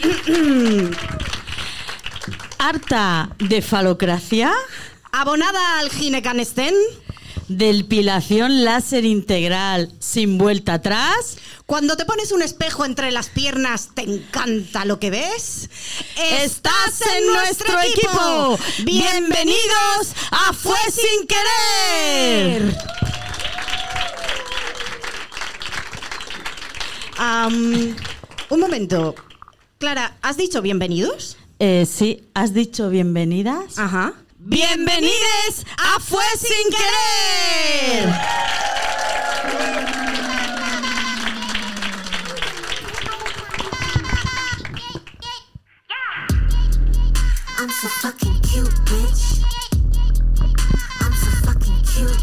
Harta de falocracia, Abonada al ginecanestén. depilación láser integral sin vuelta atrás. Cuando te pones un espejo entre las piernas, ¿te encanta lo que ves? ¡Estás en nuestro equipo! ¡Bienvenidos a Fue Sin Querer! Un momento. Clara, ¿has dicho bienvenidos? Eh, sí, ¿has dicho bienvenidas? Ajá. ¡Bienvenides a Fue Sin Querer! I'm so fucking cute, bitch. I'm so fucking cute.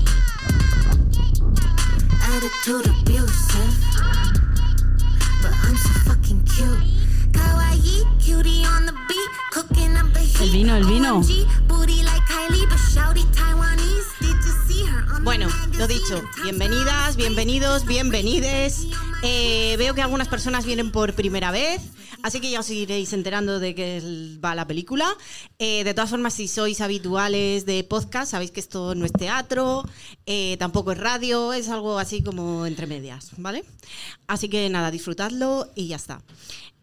Attitude abusive. But I'm so fucking cute. El vino, el vino. Bueno, lo dicho, bienvenidas, bienvenidos, bienvenides. Eh, veo que algunas personas vienen por primera vez, así que ya os iréis enterando de qué va la película. Eh, de todas formas, si sois habituales de podcast, sabéis que esto no es teatro, eh, tampoco es radio, es algo así como entre medias, ¿vale? Así que nada, disfrutadlo y ya está.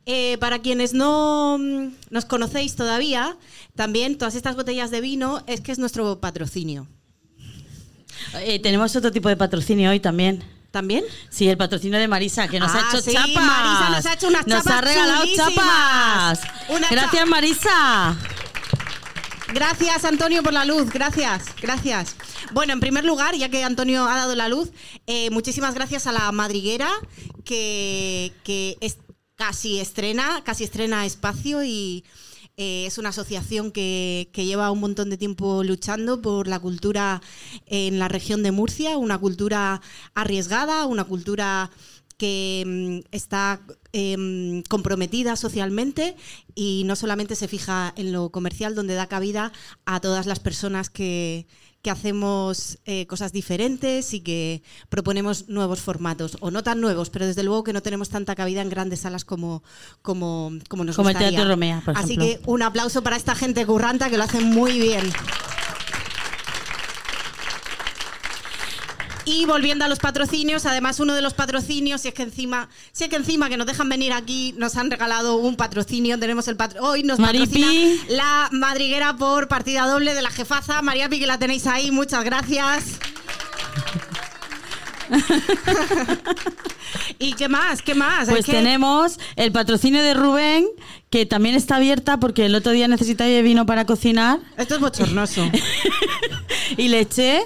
Eh, para quienes no mm, nos conocéis todavía, también todas estas botellas de vino es que es nuestro patrocinio. Eh, tenemos otro tipo de patrocinio hoy también. ¿También? Sí, el patrocinio de Marisa, que nos Ah, ha hecho sí, chapas. Marisa nos ha hecho unas Nos chapas ha regalado chulísimas. chapas. Una Gracias, cha- Marisa. Gracias, Antonio, por la luz. Gracias, gracias. Bueno, en primer lugar, ya que Antonio ha dado la luz, eh, muchísimas gracias a la madriguera que, que es casi estrena, casi estrena espacio y eh, es una asociación que, que lleva un montón de tiempo luchando por la cultura en la región de Murcia, una cultura arriesgada, una cultura que mm, está em, comprometida socialmente y no solamente se fija en lo comercial, donde da cabida a todas las personas que, que hacemos eh, cosas diferentes y que proponemos nuevos formatos, o no tan nuevos, pero desde luego que no tenemos tanta cabida en grandes salas como, como, como nos Como el gustaría. Teatro Romea, por Así ejemplo. que un aplauso para esta gente curranta que lo hace muy bien. Y volviendo a los patrocinios, además uno de los patrocinios, si es que encima, si es que encima que nos dejan venir aquí, nos han regalado un patrocinio, tenemos el patro hoy nos Maripi. patrocina la madriguera por partida doble de la jefaza, María Pi, que la tenéis ahí, muchas gracias. ¿Y qué más? ¿Qué más? Pues tenemos el patrocinio de Rubén, que también está abierta porque el otro día necesitaba vino para cocinar Esto es bochornoso. y le eché.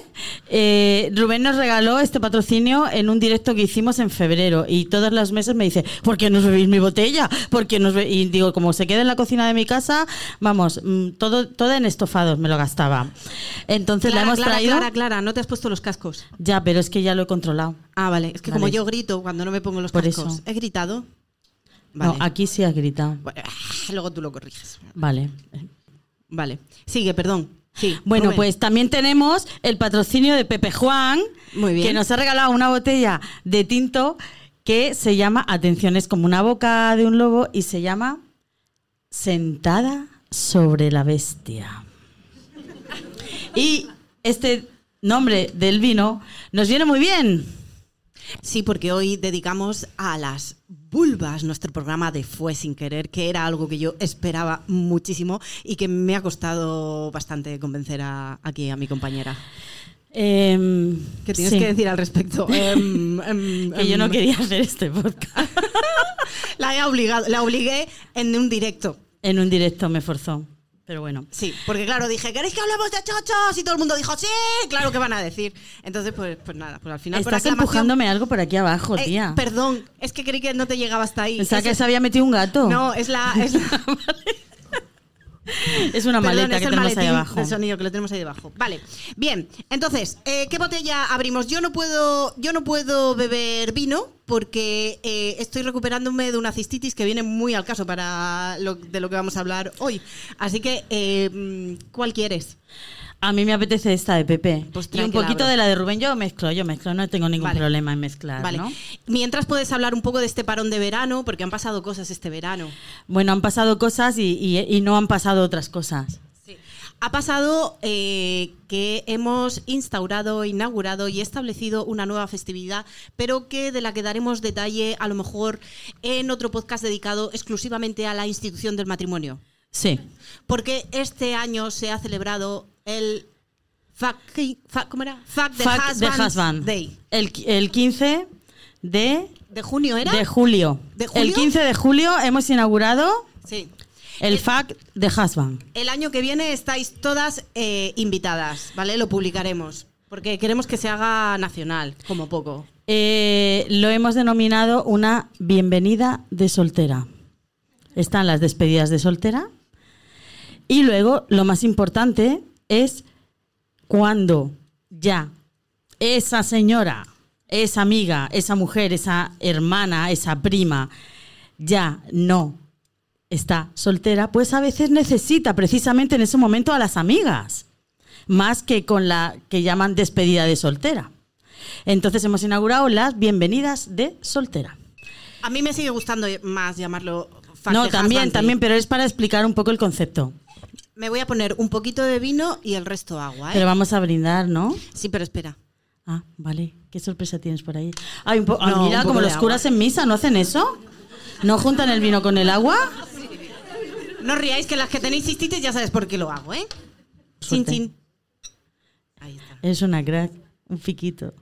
Eh, Rubén nos regaló este patrocinio en un directo que hicimos en febrero y todos los meses me dice, ¿por qué no bebéis mi botella? ¿Por qué no os be-?" Y digo, como se queda en la cocina de mi casa, vamos, mm, todo, todo en estofados me lo gastaba. Entonces Clara, la hemos Clara, traído. Clara, Clara, no te has puesto los cascos. Ya, pero es que ya lo he controlado. Ah, vale. Es que como Vale. yo grito cuando no me pongo los Por cascos. eso. He gritado. Vale. No, aquí sí has gritado. Bueno, ah, luego tú lo corriges. Vale. Vale. Sigue, perdón. Sí. Bueno, Rubén. pues también tenemos el patrocinio de Pepe Juan, Muy bien. que nos ha regalado una botella de tinto que se llama, atención, es como una boca de un lobo y se llama Sentada sobre la bestia. Y este nombre del vino nos viene muy bien. Sí, porque hoy dedicamos a las vulvas nuestro programa de Fue sin querer, que era algo que yo esperaba muchísimo y que me ha costado bastante convencer a, aquí a mi compañera. Em, ¿Qué tienes sí, que decir al respecto? Em, em, Que yo no quería hacer este podcast. La he obligado, la obligué en un directo. En un directo me forzó. Pero bueno. Sí, porque claro, dije, ¿queréis que hablemos de chochos? Y todo el mundo dijo, sí, claro que van a decir. Entonces, pues, pues nada, pues al final Estás empujándome algo por aquí abajo, Eh, tía. perdón, es que creí que no te llegaba hasta ahí. Pensaba que se había metido un gato. No, es la... Es la Es una Perdón, maleta es que el tenemos ahí abajo. del sonido que lo tenemos ahí debajo. Vale, bien. Entonces, eh, ¿qué botella abrimos? Yo no puedo, yo no puedo beber vino porque eh, estoy recuperándome de una cistitis que viene muy al caso para lo, de lo que vamos a hablar hoy. Así que, eh, mm, ¿cuál quieres? A mí me apetece esta de Pepe. Pues y un poquito de la de Rubén. Yo mezclo, yo mezclo. No tengo ningún Vale. problema en mezclar, Vale. ¿no? Mientras puedes hablar un poco de este parón de verano, porque han pasado cosas este verano. Bueno, han pasado cosas y, y- y no han pasado otras cosas. Ha pasado eh, que hemos instaurado, inaugurado y establecido una nueva festividad, pero que de la que daremos detalle a lo mejor en otro podcast dedicado exclusivamente a la institución del matrimonio. Sí. Porque este año se ha celebrado el Fuck- fuck- ¿cómo era? Fuck the Fuck the Husband's Husband. Day. El, el 15 de, ¿De junio era? de julio. ¿De julio? El 15 de julio hemos inaugurado Sí. el FAC de Husband. El año que viene estáis todas eh, invitadas, ¿vale? Lo publicaremos. Porque queremos que se haga nacional, como poco. Eh, lo hemos denominado una bienvenida de soltera. Están las despedidas de soltera. Y luego, lo más importante es cuando ya esa señora, esa amiga, esa mujer, esa hermana, esa prima, ya no está soltera, pues a veces necesita precisamente en ese momento a las amigas, más que con la que llaman despedida de soltera. Entonces hemos inaugurado las bienvenidas de soltera. A mí me sigue gustando más llamarlo no, también, también, pero es para explicar un poco el concepto. Me voy a poner un poquito de vino y el resto agua, ¿eh? Pero vamos a brindar, ¿no? Sí, pero espera. Ah, vale. ¿Qué sorpresa tienes por ahí? Ay, un po- ah, No, mira, un como los agua. curas en misa, ¿no hacen eso? ¿No juntan el vino con el agua? No os riáis que las que tenéis cistitis ya sabes por qué lo hago, ¿eh? Chin, chin. Ahí está. Es una crack, un fiquito.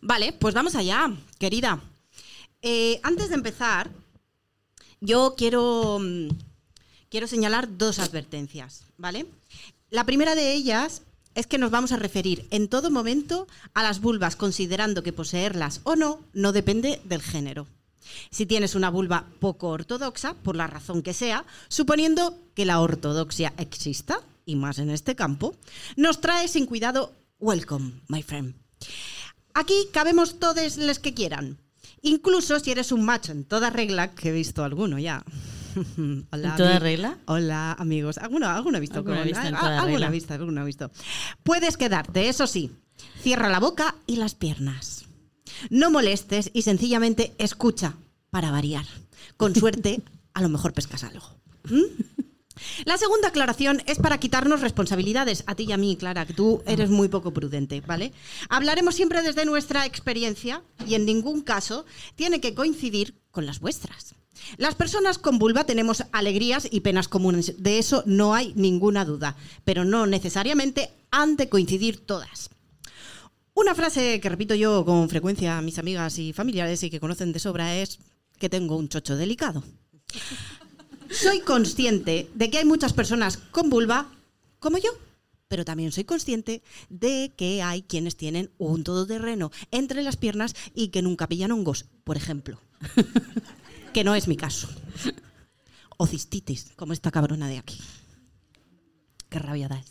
Vale, pues vamos allá, querida. Eh, antes de empezar, yo quiero, mm, quiero señalar dos advertencias, ¿vale? La primera de ellas es que nos vamos a referir en todo momento a las vulvas, considerando que poseerlas o no no depende del género. Si tienes una vulva poco ortodoxa, por la razón que sea, suponiendo que la ortodoxia exista, y más en este campo, nos trae sin cuidado welcome, my friend. Aquí cabemos todos los que quieran. Incluso si eres un macho en toda regla, que he visto alguno ya. Hola, ¿En toda regla? Hola, amigos. ¿Alguno, alguno ha visto? Alguno ha visto en ah, toda visto, alguno ha visto. Puedes quedarte, eso sí. Cierra la boca y las piernas. No molestes y sencillamente escucha para variar. Con suerte, a lo mejor pescas algo. ¿Mm? La segunda aclaración es para quitarnos responsabilidades, a ti y a mí, Clara, que tú eres muy poco prudente, ¿vale? Hablaremos siempre desde nuestra experiencia y en ningún caso tiene que coincidir con las vuestras. Las personas con vulva tenemos alegrías y penas comunes, de eso no hay ninguna duda, pero no necesariamente han de coincidir todas. Una frase que repito yo con frecuencia a mis amigas y familiares y que conocen de sobra es que tengo un chocho delicado. Soy consciente de que hay muchas personas con vulva como yo, pero también soy consciente de que hay quienes tienen un todoterreno entre las piernas y que nunca pillan hongos, por ejemplo. que no es mi caso. O cistitis, como esta cabrona de aquí. Qué rabia da.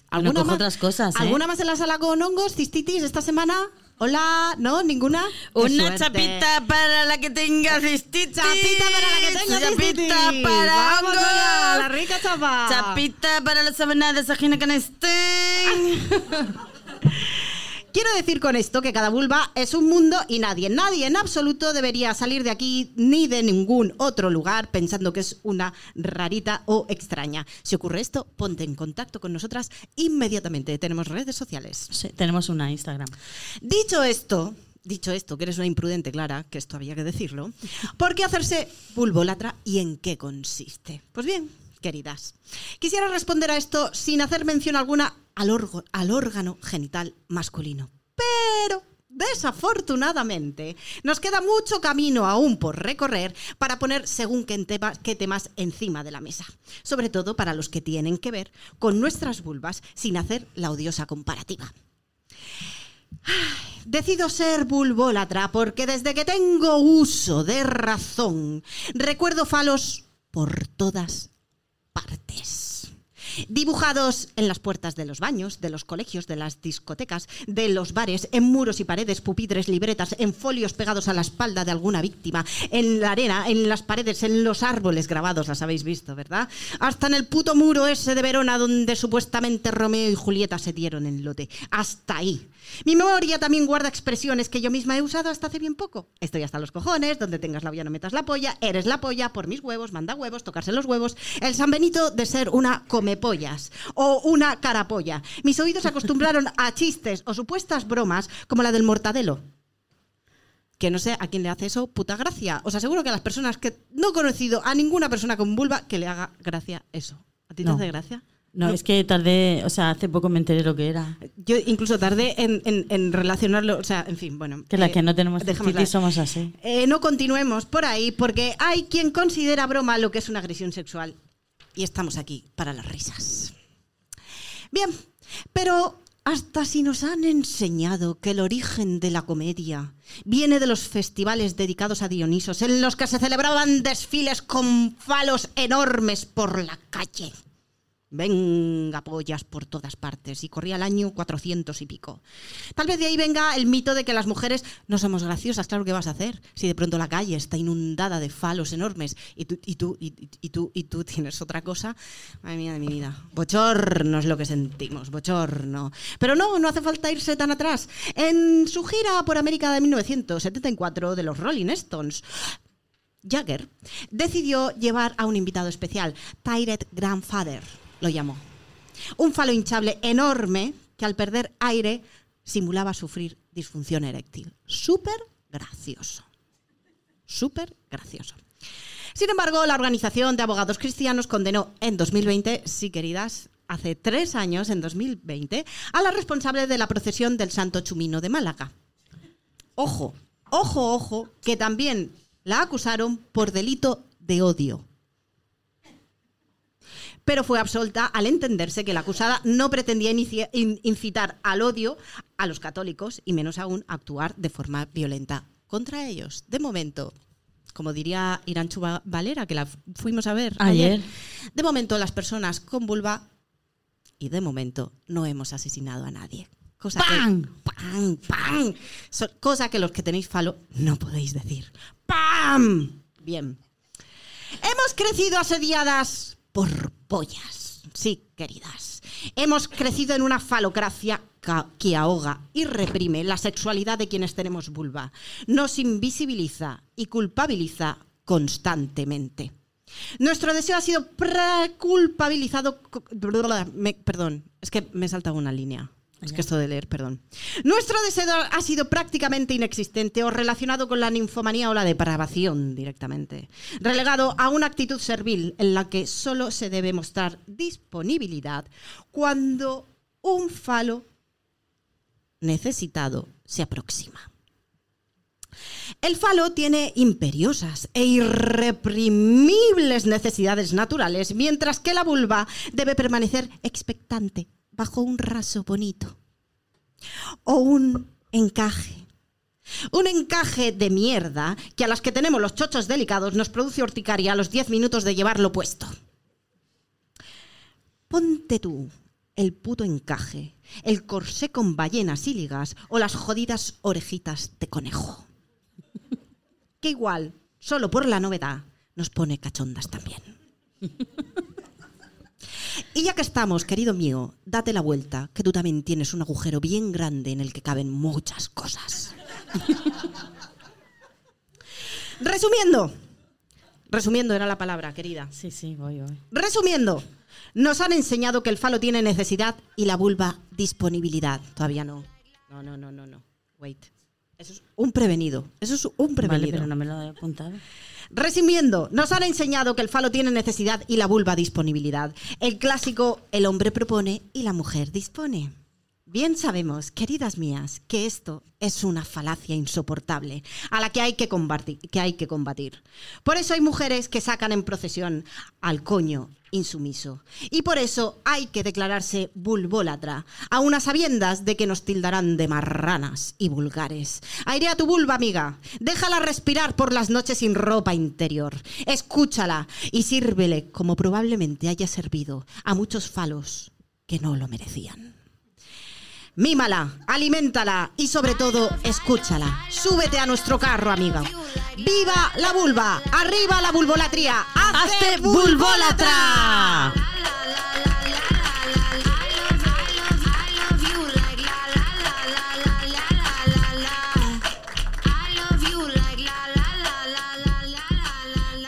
Más- otras cosas, ¿eh? ¿Alguna más en la sala con hongos, cistitis esta semana? Hola, ¿no? ¿Ninguna? Una chapita para la que tenga cistitis. Chapita para la que tenga cistitis. Chapita para Vamos hongos. allá, la rica chapa. Chapita para los sabenadas ajena que no estén. Quiero decir con esto que cada vulva es un mundo y nadie, nadie en absoluto debería salir de aquí ni de ningún otro lugar pensando que es una rarita o extraña. Si ocurre esto, ponte en contacto con nosotras inmediatamente. Tenemos redes sociales. Sí, tenemos una Instagram. Dicho esto, dicho esto, que eres una imprudente, Clara, que esto había que decirlo, ¿por qué hacerse vulvolatra y en qué consiste? Pues bien, queridas, quisiera responder a esto sin hacer mención alguna al, orgo- al órgano genital masculino. Pero... Desafortunadamente, nos queda mucho camino aún por recorrer para poner según qué, qué temas encima de la mesa, sobre todo para los que tienen que ver con nuestras vulvas sin hacer la odiosa comparativa. Decido ser vulvólatra porque desde que tengo uso de razón, recuerdo falos por todas partes. Dibujados en las puertas de los baños, de los colegios, de las discotecas, de los bares, en muros y paredes, pupitres, libretas, en folios pegados a la espalda de alguna víctima, en la arena, en las paredes, en los árboles grabados, las habéis visto, ¿verdad? Hasta en el puto muro ese de Verona donde supuestamente Romeo y Julieta se dieron en lote. Hasta ahí. Mi memoria también guarda expresiones que yo misma he usado hasta hace bien poco. Estoy hasta los cojones, donde tengas la olla no metas la polla, eres la polla, por mis huevos, manda huevos, tocarse los huevos. El San Benito de ser una comepollas o una carapolla. Mis oídos se acostumbraron a chistes o supuestas bromas como la del mortadelo. Que no sé a quién le hace eso, puta gracia. Os aseguro que a las personas que no he conocido a ninguna persona con vulva que le haga gracia eso. ¿A ti te No. hace gracia? No, es que tardé, o sea, hace poco me enteré lo que era. Yo incluso tardé en, en- en relacionarlo, o sea, en fin, bueno. Que las eh, que no tenemos cistitis somos así. Eh, no continuemos por ahí porque hay quien considera broma lo que es una agresión sexual. Y estamos aquí para las risas. Bien, pero hasta si nos han enseñado que el origen de la comedia viene de los festivales dedicados a Dionisos, en los que se celebraban desfiles con falos enormes por la calle. Venga, pollas por todas partes. Y corría el año 400 y pico. Tal vez de ahí venga el mito de que las mujeres no somos graciosas. Claro, ¿qué vas a hacer? Si de pronto la calle está inundada de falos enormes y tú, y tú, y, y- tú, y tú tienes otra cosa. Madre mía de mi vida. Bochorno es lo que sentimos, bochorno. Pero no, no hace falta irse tan atrás. En su gira por América de 1974 de los Rolling Stones, Jagger decidió llevar a un invitado especial, Tyrant Grandfather, lo llamó. Un falo hinchable enorme que al perder aire simulaba sufrir disfunción eréctil. Súper gracioso. Súper gracioso. Sin embargo, la Organización de Abogados Cristianos condenó en 2020, sí queridas, hace tres años, en 2020, a la responsable de la procesión del Santo Chumino de Málaga. Ojo, ojo, ojo, que también la acusaron por delito de odio. Pero fue absolta al entenderse que la acusada no pretendía incitar al odio a los católicos y menos aún actuar de forma violenta contra ellos. De momento, como diría Iranchu Va- Valera, que la fu- fuimos a ver Ayer. de momento las personas con vulva y de momento no hemos asesinado a nadie. Cosa ¡Pam! Que, ¡Pam! ¡Pam! So- cosa que los que tenéis falo no podéis decir. ¡Pam! Bien. Hemos crecido asediadas por pollas. Sí, queridas. Hemos crecido en una falocracia que ahoga y reprime la sexualidad de quienes tenemos vulva. Nos invisibiliza y culpabiliza constantemente. Nuestro deseo ha sido me- perdón, es que me he una línea. Es que esto de leer, perdón. Nuestro deseo ha sido prácticamente inexistente o relacionado con la ninfomanía o la depravación directamente. Relegado a una actitud servil en la que solo se debe mostrar disponibilidad cuando un falo necesitado se aproxima. El falo tiene imperiosas e irreprimibles necesidades naturales, mientras que la vulva debe permanecer expectante bajo un raso bonito. O un encaje. Un encaje de mierda que a las que tenemos los chochos delicados nos produce horticaria a los 10 minutos de llevarlo puesto. Ponte tú el puto encaje, el corsé con ballenas y ligas o las jodidas orejitas de conejo. Que igual, solo por la novedad, nos pone cachondas también. Y ya que estamos, querido mío, date la vuelta, que tú también tienes un agujero bien grande en el que caben muchas cosas. Resumiendo, resumiendo era la palabra, querida. Sí, sí, voy, voy. Resumiendo, nos han enseñado que el falo tiene necesidad y la vulva disponibilidad. Todavía no. No, no, no, no, no. Wait. Eso es un prevenido. Eso es un Vale, prevenido. pero no me lo he apuntado. Resumiendo, nos han enseñado que el falo tiene necesidad y la vulva disponibilidad. El clásico, el hombre propone y la mujer dispone. Bien sabemos, queridas mías, que esto es una falacia insoportable a la que hay que combatir, que hay que combatir. Por eso hay mujeres que sacan en procesión al coño insumiso. Y por eso hay que declararse vulvólatra, a unas sabiendas de que nos tildarán de marranas y vulgares. Airea tu vulva, amiga. Déjala respirar por las noches sin ropa interior. Escúchala y sírvele como probablemente haya servido a muchos falos que no lo merecían. Mímala, aliméntala y sobre todo escúchala. Súbete a nuestro carro, amiga. ¡Viva la vulva! ¡Arriba la vulvolatría! ¡Hazte vulvólatra!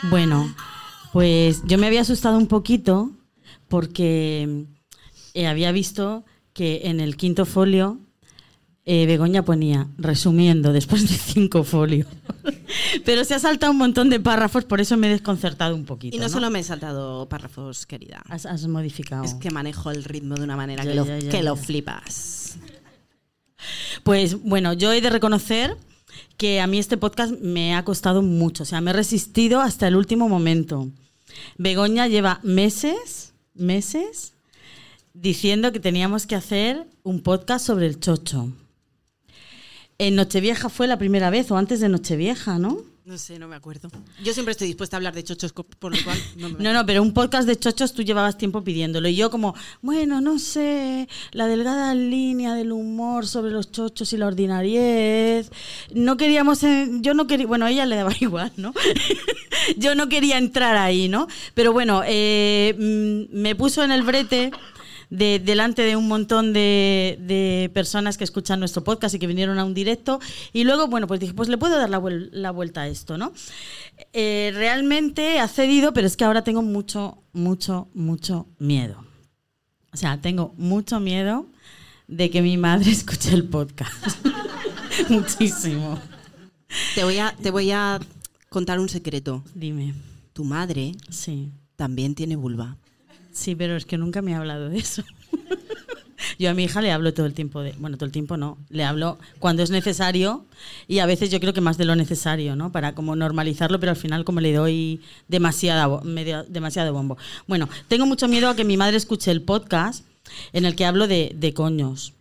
Bueno, pues yo me había asustado un poquito porque eh, había visto que en el quinto folio eh, Begoña ponía, resumiendo, después de cinco folios. Pero se ha saltado un montón de párrafos, por eso me he desconcertado un poquito. Y no, solo me he saltado párrafos, querida. Has, has modificado. Es que manejo el ritmo de una manera Ya, que, lo, ya, ya, que lo flipas. Pues bueno, yo he de reconocer que a mí este podcast me ha costado mucho, o sea, me he resistido hasta el último momento. Begoña lleva meses, meses, diciendo que teníamos que hacer un podcast sobre el chocho. En Nochevieja fue la primera vez, o antes de Nochevieja, ¿no? No sé, no me acuerdo. Yo siempre estoy dispuesta a hablar de chochos, por lo cual no me... No, no, pero un podcast de chochos tú llevabas tiempo pidiéndolo. Y yo como, bueno, no sé, la delgada línea del humor sobre los chochos y la ordinariez. No queríamos, yo no quería, bueno, a ella le daba igual, ¿no? yo no quería entrar ahí, ¿no? Pero bueno, eh, mm, me puso en el brete de, delante de un montón de, de personas que escuchan nuestro podcast y que vinieron a un directo. Y luego, bueno, pues dije, pues le puedo dar la, vuel- la vuelta a esto, ¿no? Eh, realmente ha cedido, pero es que ahora tengo mucho, mucho, mucho miedo. O sea, tengo mucho miedo de que mi madre escuche el podcast. Muchísimo. Te voy, a, te voy a contar un secreto. Dime. Tu madre Sí. también tiene vulva. Sí, pero es que nunca me ha hablado de eso. Yo a mi hija le hablo todo el tiempo de, bueno, todo el tiempo no, le hablo cuando es necesario y a veces yo creo que más de lo necesario, ¿no? Para como normalizarlo, pero al final como le doy demasiada, medio- demasiado bombo. Bueno, tengo mucho miedo a que mi madre escuche el podcast en el que hablo de, de coños.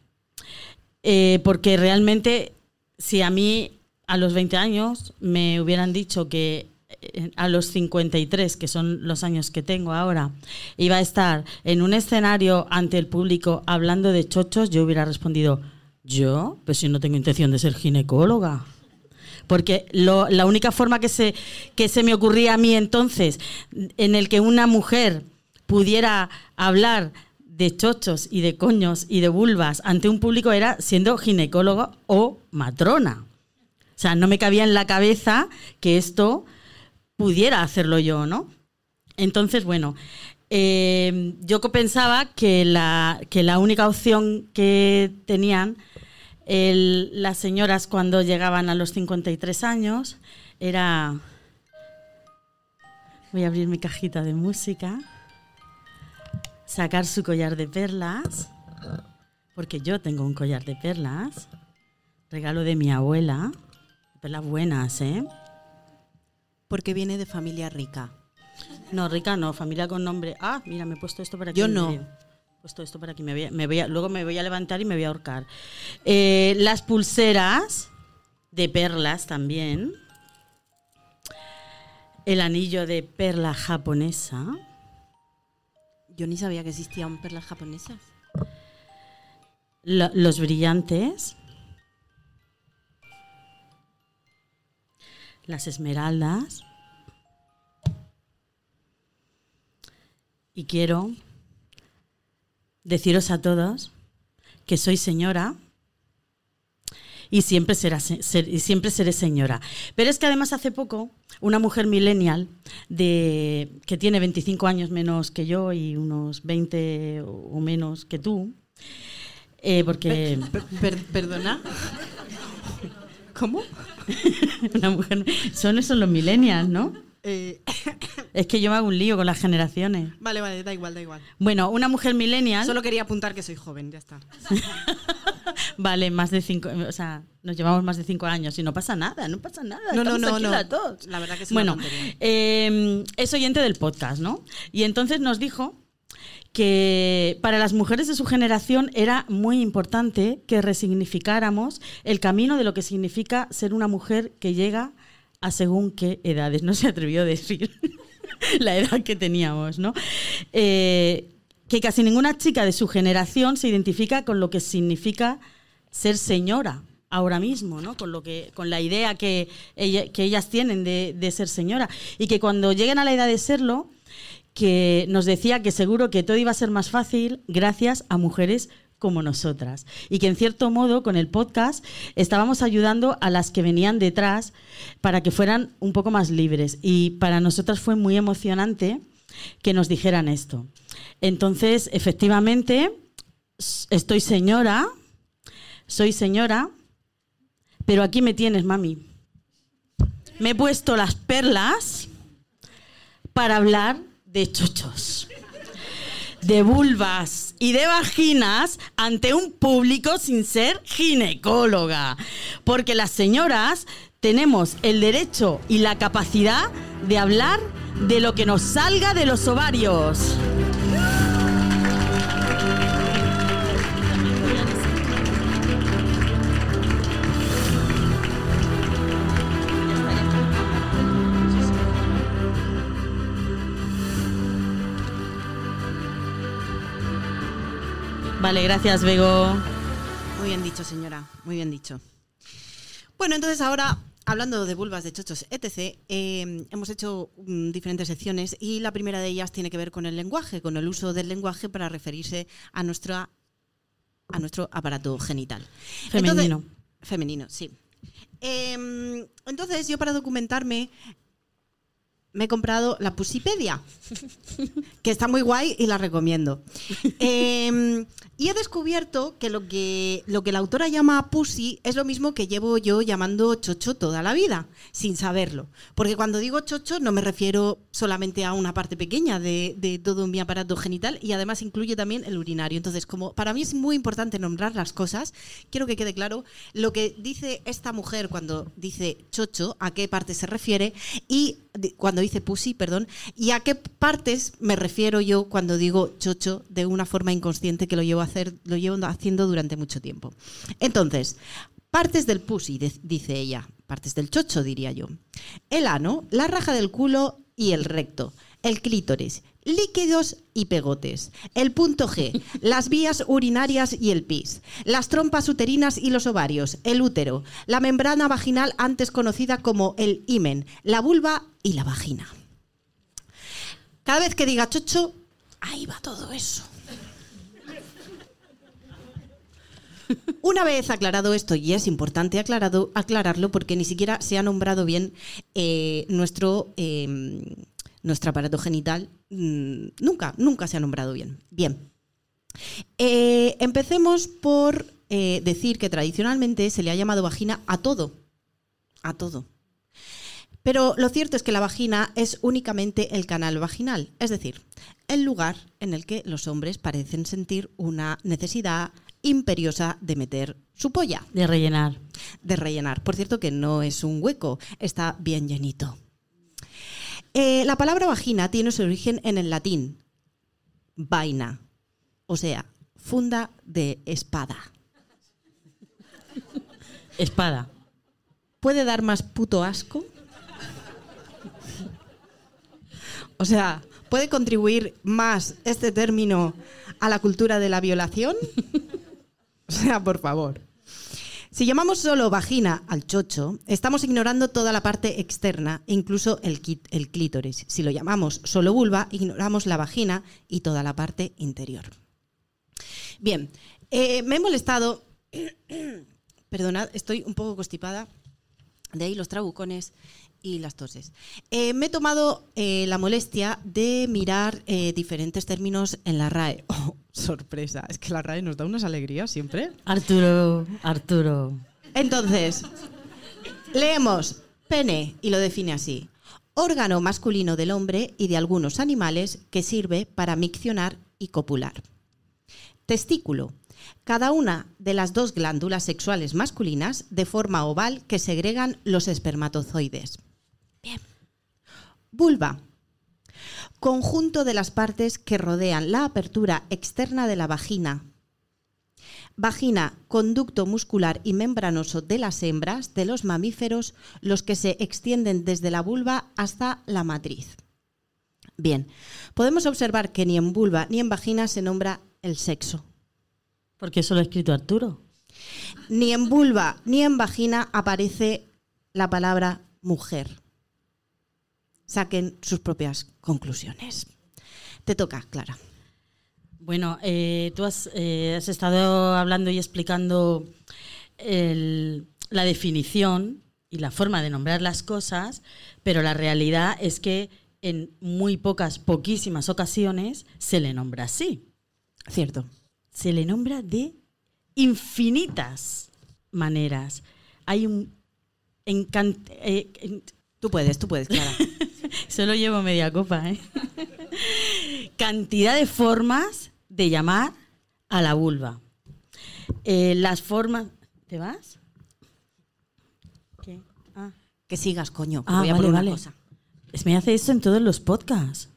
Eh, porque realmente, si a mí a los 20 años me hubieran dicho que a los 53, que son los años que tengo ahora, iba a estar en un escenario ante el público hablando de chochos, yo hubiera respondido, ¿yo? Pues si no tengo intención de ser ginecóloga. Porque la única forma que se, que se me ocurría a mí entonces, en el que una mujer pudiera hablar de chochos y de coños y de vulvas ante un público era siendo ginecólogo o matrona. O sea, no me cabía en la cabeza que esto pudiera hacerlo yo, ¿no? Entonces, bueno, eh, yo pensaba que la, que la única opción que tenían las señoras cuando llegaban a los 53 años era... Voy a abrir mi cajita de música, sacar su collar de perlas, porque yo tengo un collar de perlas, regalo de mi abuela, perlas buenas, ¿eh? Porque viene de familia rica. No, rica no, familia con nombre. Ah, mira, me he puesto esto para aquí. Yo no. He puesto esto para aquí. Me voy a- me voy a- luego me voy a levantar y me voy a ahorcar. Eh, las pulseras de perlas también. El anillo de perla japonesa. Yo ni sabía que existían perlas japonesas. lo- los brillantes. Las esmeraldas. Y quiero deciros a todos que soy señora y siempre, será, se- ser- y siempre seré señora. Pero es que además hace poco una mujer millennial de, que tiene 25 años menos que yo y unos 20 o menos que tú, eh, porque Per- per- ¿Perdona? ¿Cómo? una mujer, son esos los millennials, ¿no? Eh, Es que yo me hago un lío con las generaciones. vale, vale, da igual, da igual. Bueno, una mujer millennial Solo quería apuntar que soy joven, ya está. Vale, más de cinco, o sea, nos llevamos más de cinco años y no pasa nada, no pasa nada. No, no, no. La verdad que es Bueno, eh, es oyente del podcast, ¿no? Y entonces nos dijo que para las mujeres de su generación era muy importante que resignificáramos el camino de lo que significa ser una mujer que llega a según qué edades. No se atrevió a decir la edad que teníamos, ¿no? Eh, que casi ninguna chica de su generación se identifica con lo que significa ser señora ahora mismo, ¿no? Con lo que, con la idea que, ella- que ellas tienen de ser señora. Y que cuando lleguen a la edad de serlo, que nos decía que seguro que todo iba a ser más fácil gracias a mujeres como nosotras. Y que en cierto modo con el podcast estábamos ayudando a las que venían detrás para que fueran un poco más libres. Y para nosotras fue muy emocionante que nos dijeran esto. Entonces, efectivamente, estoy señora, soy señora, pero aquí me tienes, mami. Me he puesto las perlas para hablar de chochos, de vulvas y de vaginas ante un público sin ser ginecóloga. Porque las señoras tenemos el derecho y la capacidad de hablar de lo que nos salga de los ovarios. Vale, gracias, Bego. Muy bien dicho, señora. Muy bien dicho. Bueno, entonces ahora, hablando de vulvas, de chochos, etc., eh, hemos hecho mm, diferentes secciones y la primera de ellas tiene que ver con el lenguaje, con el uso del lenguaje para referirse a, nuestra, a nuestro aparato genital. Femenino. Entonces- femenino, sí. Eh, entonces, yo para documentarme me he comprado la Pusipedia, que está muy guay y la recomiendo. Eh, y he descubierto que lo, que lo que la autora llama Pussy es lo mismo que llevo yo llamando chocho toda la vida, sin saberlo. Porque cuando digo chocho no me refiero solamente a una parte pequeña de, de todo mi aparato genital y además incluye también el urinario. Entonces, como para mí es muy importante nombrar las cosas, quiero que quede claro lo que dice esta mujer cuando dice chocho, a qué parte se refiere y cuando dice pussy, perdón, y a qué partes me refiero yo cuando digo chocho de una forma inconsciente que lo llevo a hacer, lo llevo haciendo durante mucho tiempo. Entonces, partes del pussy, dice ella, partes del chocho diría yo. El ano, la raja del culo y el recto, el clítoris, líquidos y pegotes, el punto G, las vías urinarias y el pis, las trompas uterinas y los ovarios, el útero, la membrana vaginal antes conocida como el himen, la vulva y la vagina. Cada vez que diga chocho, ahí va todo eso. Una vez aclarado esto, y es importante aclarado, aclararlo porque ni siquiera se ha nombrado bien eh, nuestro, eh, nuestro aparato genital, mm, nunca, nunca se ha nombrado bien. Bien. Eh, empecemos por eh, decir que tradicionalmente se le ha llamado vagina a todo. A todo. Pero lo cierto es que la vagina es únicamente el canal vaginal, es decir, el lugar en el que los hombres parecen sentir una necesidad imperiosa de meter su polla, De rellenar. de rellenar. Por cierto que no es un hueco, está bien llenito. Eh, la palabra vagina tiene su origen en el latín, vaina, o sea, funda de espada. Espada. ¿Puede dar más puto asco? O sea, ¿puede contribuir más este término a la cultura de la violación? O sea, por favor. Si llamamos solo vagina al chocho, estamos ignorando toda la parte externa, incluso el, clítoris. Si lo llamamos solo vulva, ignoramos la vagina y toda la parte interior. Bien, eh, me he molestado, perdonad, estoy un poco constipada, de ahí los trabucones y las toses. Eh, me he tomado eh, la molestia de mirar diferentes términos en la RAE. Oh, sorpresa, es que la RAE nos da unas alegrías siempre. Arturo, Arturo. Entonces, leemos pene y lo define así. Órgano masculino del hombre y de algunos animales que sirve para miccionar y copular. Testículo. Cada una de las dos glándulas sexuales masculinas de forma oval que segregan los espermatozoides. Bien. Vulva. Conjunto de las partes que rodean la apertura externa de la vagina. Vagina, conducto muscular y membranoso de las hembras de los mamíferos, los que se extienden desde la vulva hasta la matriz. Bien, podemos observar que ni en vulva ni en vagina se nombra el sexo. Porque eso lo ha escrito Arturo. Ni en vulva ni en vagina aparece la palabra mujer. Saquen sus propias conclusiones. Te toca, Clara. Bueno, eh, tú has, eh, has estado hablando y explicando el- la definición y la forma de nombrar las cosas, pero la realidad es que en muy pocas, poquísimas ocasiones se le nombra así. Cierto. Se le nombra de infinitas maneras. Hay un encant- eh, en- Tú puedes, tú puedes, Clara. Solo llevo media copa, ¿eh? Cantidad de formas de llamar a la vulva. Eh, las formas. ¿Te vas? ¿Qué? Ah. que sigas, coño. Ah, voy a vale, por una vale. cosa. Es- Me hace esto en todos los podcasts.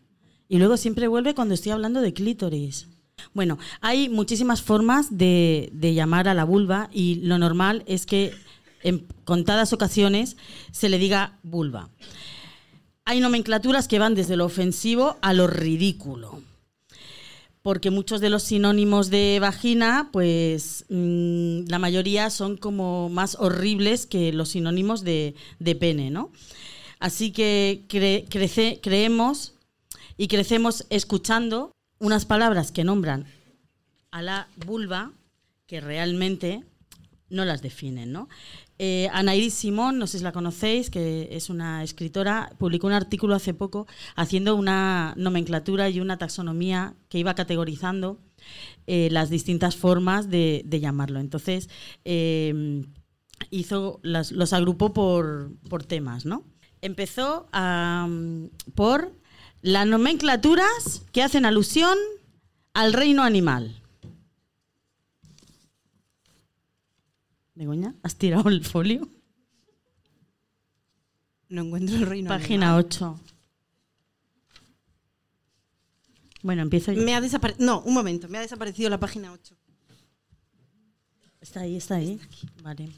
Y luego siempre vuelve cuando estoy hablando de clítoris. Bueno, hay muchísimas formas de, de llamar a la vulva y lo normal es que en contadas ocasiones se le diga vulva. Hay nomenclaturas que van desde lo ofensivo a lo ridículo. Porque muchos de los sinónimos de vagina, pues mm, la mayoría son como más horribles que los sinónimos de, de pene, ¿no? Así que cre- crece- creemos y crecemos escuchando unas palabras que nombran a la vulva que realmente no las definen, ¿no? Eh, Anairis Simón, no sé si la conocéis, que es una escritora, publicó un artículo hace poco haciendo una nomenclatura y una taxonomía que iba categorizando eh, las distintas formas de, llamarlo. Entonces, eh, hizo los agrupó por, temas, ¿no? Empezó por las nomenclaturas que hacen alusión al reino animal. Begoña, ¿has tirado el folio? No encuentro el reino. Página animal. 8. Bueno, empiezo yo. Me ha desaparecido. No, un momento. Me ha desaparecido la página 8. Está ahí, está ahí. Vale.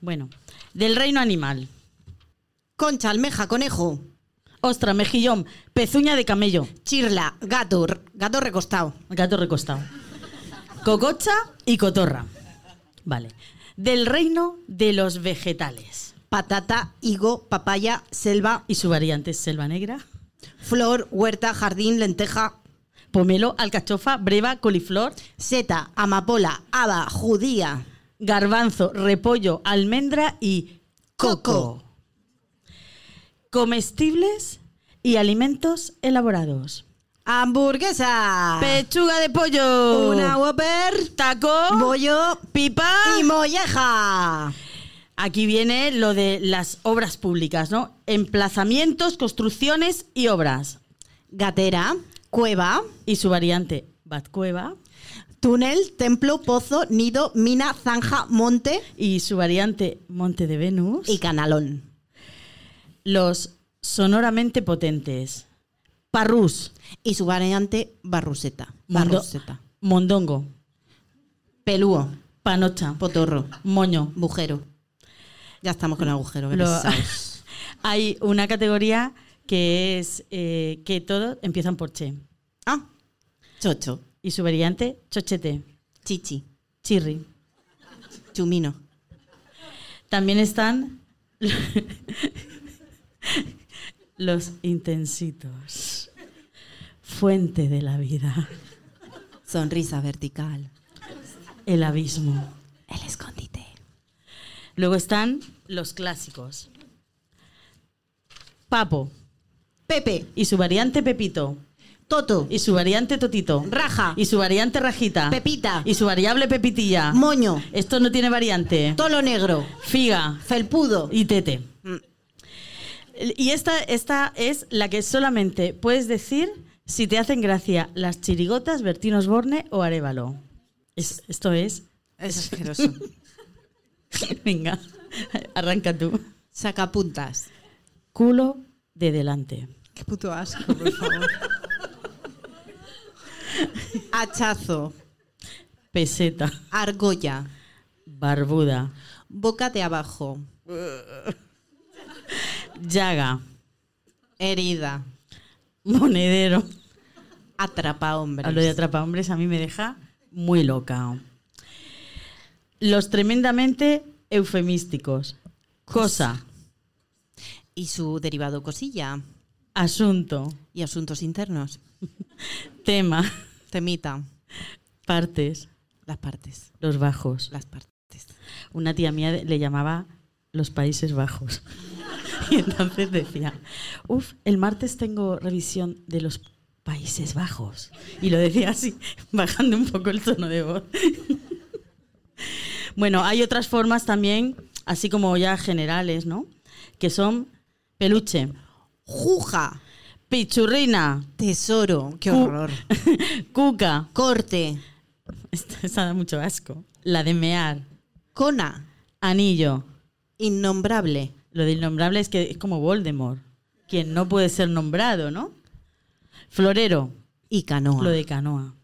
Bueno, del reino animal. Concha, almeja, conejo, Ostra, mejillón, pezuña de camello, chirla, gato, gato recostado. gato recostado. Cococha y cotorra. Vale. Del reino de los vegetales. Patata, higo, papaya, selva, Y su variante es selva negra, flor, huerta, jardín, lenteja, pomelo, alcachofa, breva, coliflor, seta, amapola, haba, judía, garbanzo, repollo, almendra y coco. Coco. Comestibles y alimentos elaborados. Hamburguesa, Pechuga de pollo. una Whopper, taco. bollo pipa. y molleja. Aquí viene lo de las obras públicas, ¿no? Emplazamientos, construcciones y obras. Gatera, cueva, Y su variante, Batcueva. túnel, templo, pozo, nido, mina, zanja, monte Y su variante, Monte de Venus. y canalón. los sonoramente potentes. Parrús. Y su variante barruseta. Mondo- Barruseta. Mondongo. Pelúo, Panocha. potorro, Moño. agujero. Ya estamos con el agujero. qué Lo-. Hay una categoría que es eh, que todos empiezan por che. Ah, chocho, Y su variante, chochete. chichi, Chirri. chumino. También están los intensitos. Fuente de la vida. Sonrisa vertical. El abismo. El escondite. Luego están los clásicos. Papo. Pepe, Y su variante Pepito. Toto, Y su variante Totito. Raja. Y su variante Rajita. Pepita. Y su variable Pepitilla. moño, Esto no tiene variante. tolo negro, Figa. felpudo. Y tete. Mm. Y esta, esta es la que solamente puedes decir si te hacen gracia las chirigotas, Bertín Osborne o Arevalo. Es- esto es. Es asqueroso. Venga, arranca tú. Sacapuntas. Culo de delante. Qué puto asco, por favor. Hachazo. Peseta. Argolla. Barbuda. Boca de abajo. Llaga. Herida. Monedero. Atrapa hombres. A lo de atrapa hombres a mí me deja muy loca. Los tremendamente eufemísticos. Cosa. Y su derivado cosilla. Asunto. Y asuntos internos. Tema. Temita. Partes. Las partes. Los bajos. Las partes. Una tía mía le llamaba los Países Bajos. Y entonces decía, uff, el martes tengo revisión de los Países Bajos. Y lo decía así, bajando un poco el tono de voz. Bueno, hay otras formas también, así como ya generales, ¿no? Que son peluche, Juja. pichurrina, Tesoro. Qué horror. cuca. Corte. Esta, esta da mucho asco. La de mear, Cona. anillo. Innombrable. Lo de innombrable es que es como Voldemort, quien no puede ser nombrado, ¿no? Florero, Y canoa. lo de canoa.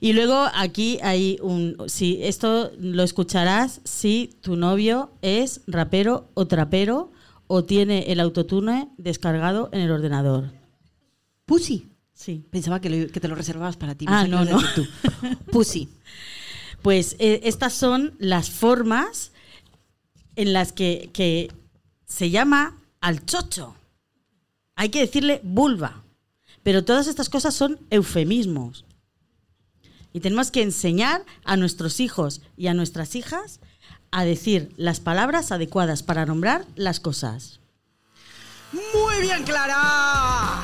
Y luego aquí hay un... Si esto lo escucharás si tu novio es rapero o trapero o tiene el autotune descargado en el ordenador. Pussy. Sí. Pensaba que, lo- que te lo reservabas para ti. Ah, no, decir tú. Pussy. Pues eh, estas son las formas en las que, se llama al chocho. Hay que decirle vulva. Pero todas estas cosas son eufemismos. Y tenemos que enseñar a nuestros hijos y a nuestras hijas a decir las palabras adecuadas para nombrar las cosas. Muy bien, Clara.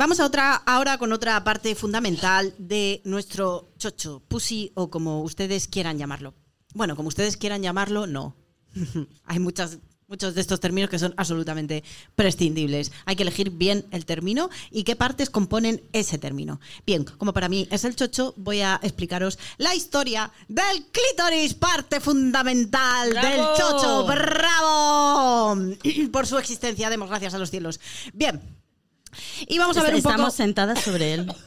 Vamos a otra, ahora con otra parte fundamental de nuestro chocho, pussy o como ustedes quieran llamarlo. Bueno, como ustedes quieran llamarlo, no. Hay muchas, muchos de estos términos que son absolutamente prescindibles. Hay que elegir bien el término y qué partes componen ese término. Bien, como para mí es el chocho, voy a explicaros la historia del clítoris, parte fundamental ¡Bravo! del chocho. ¡Bravo! Por su existencia, demos gracias a los cielos. Bien. Y vamos a ver un poco... Estamos sentadas sobre él.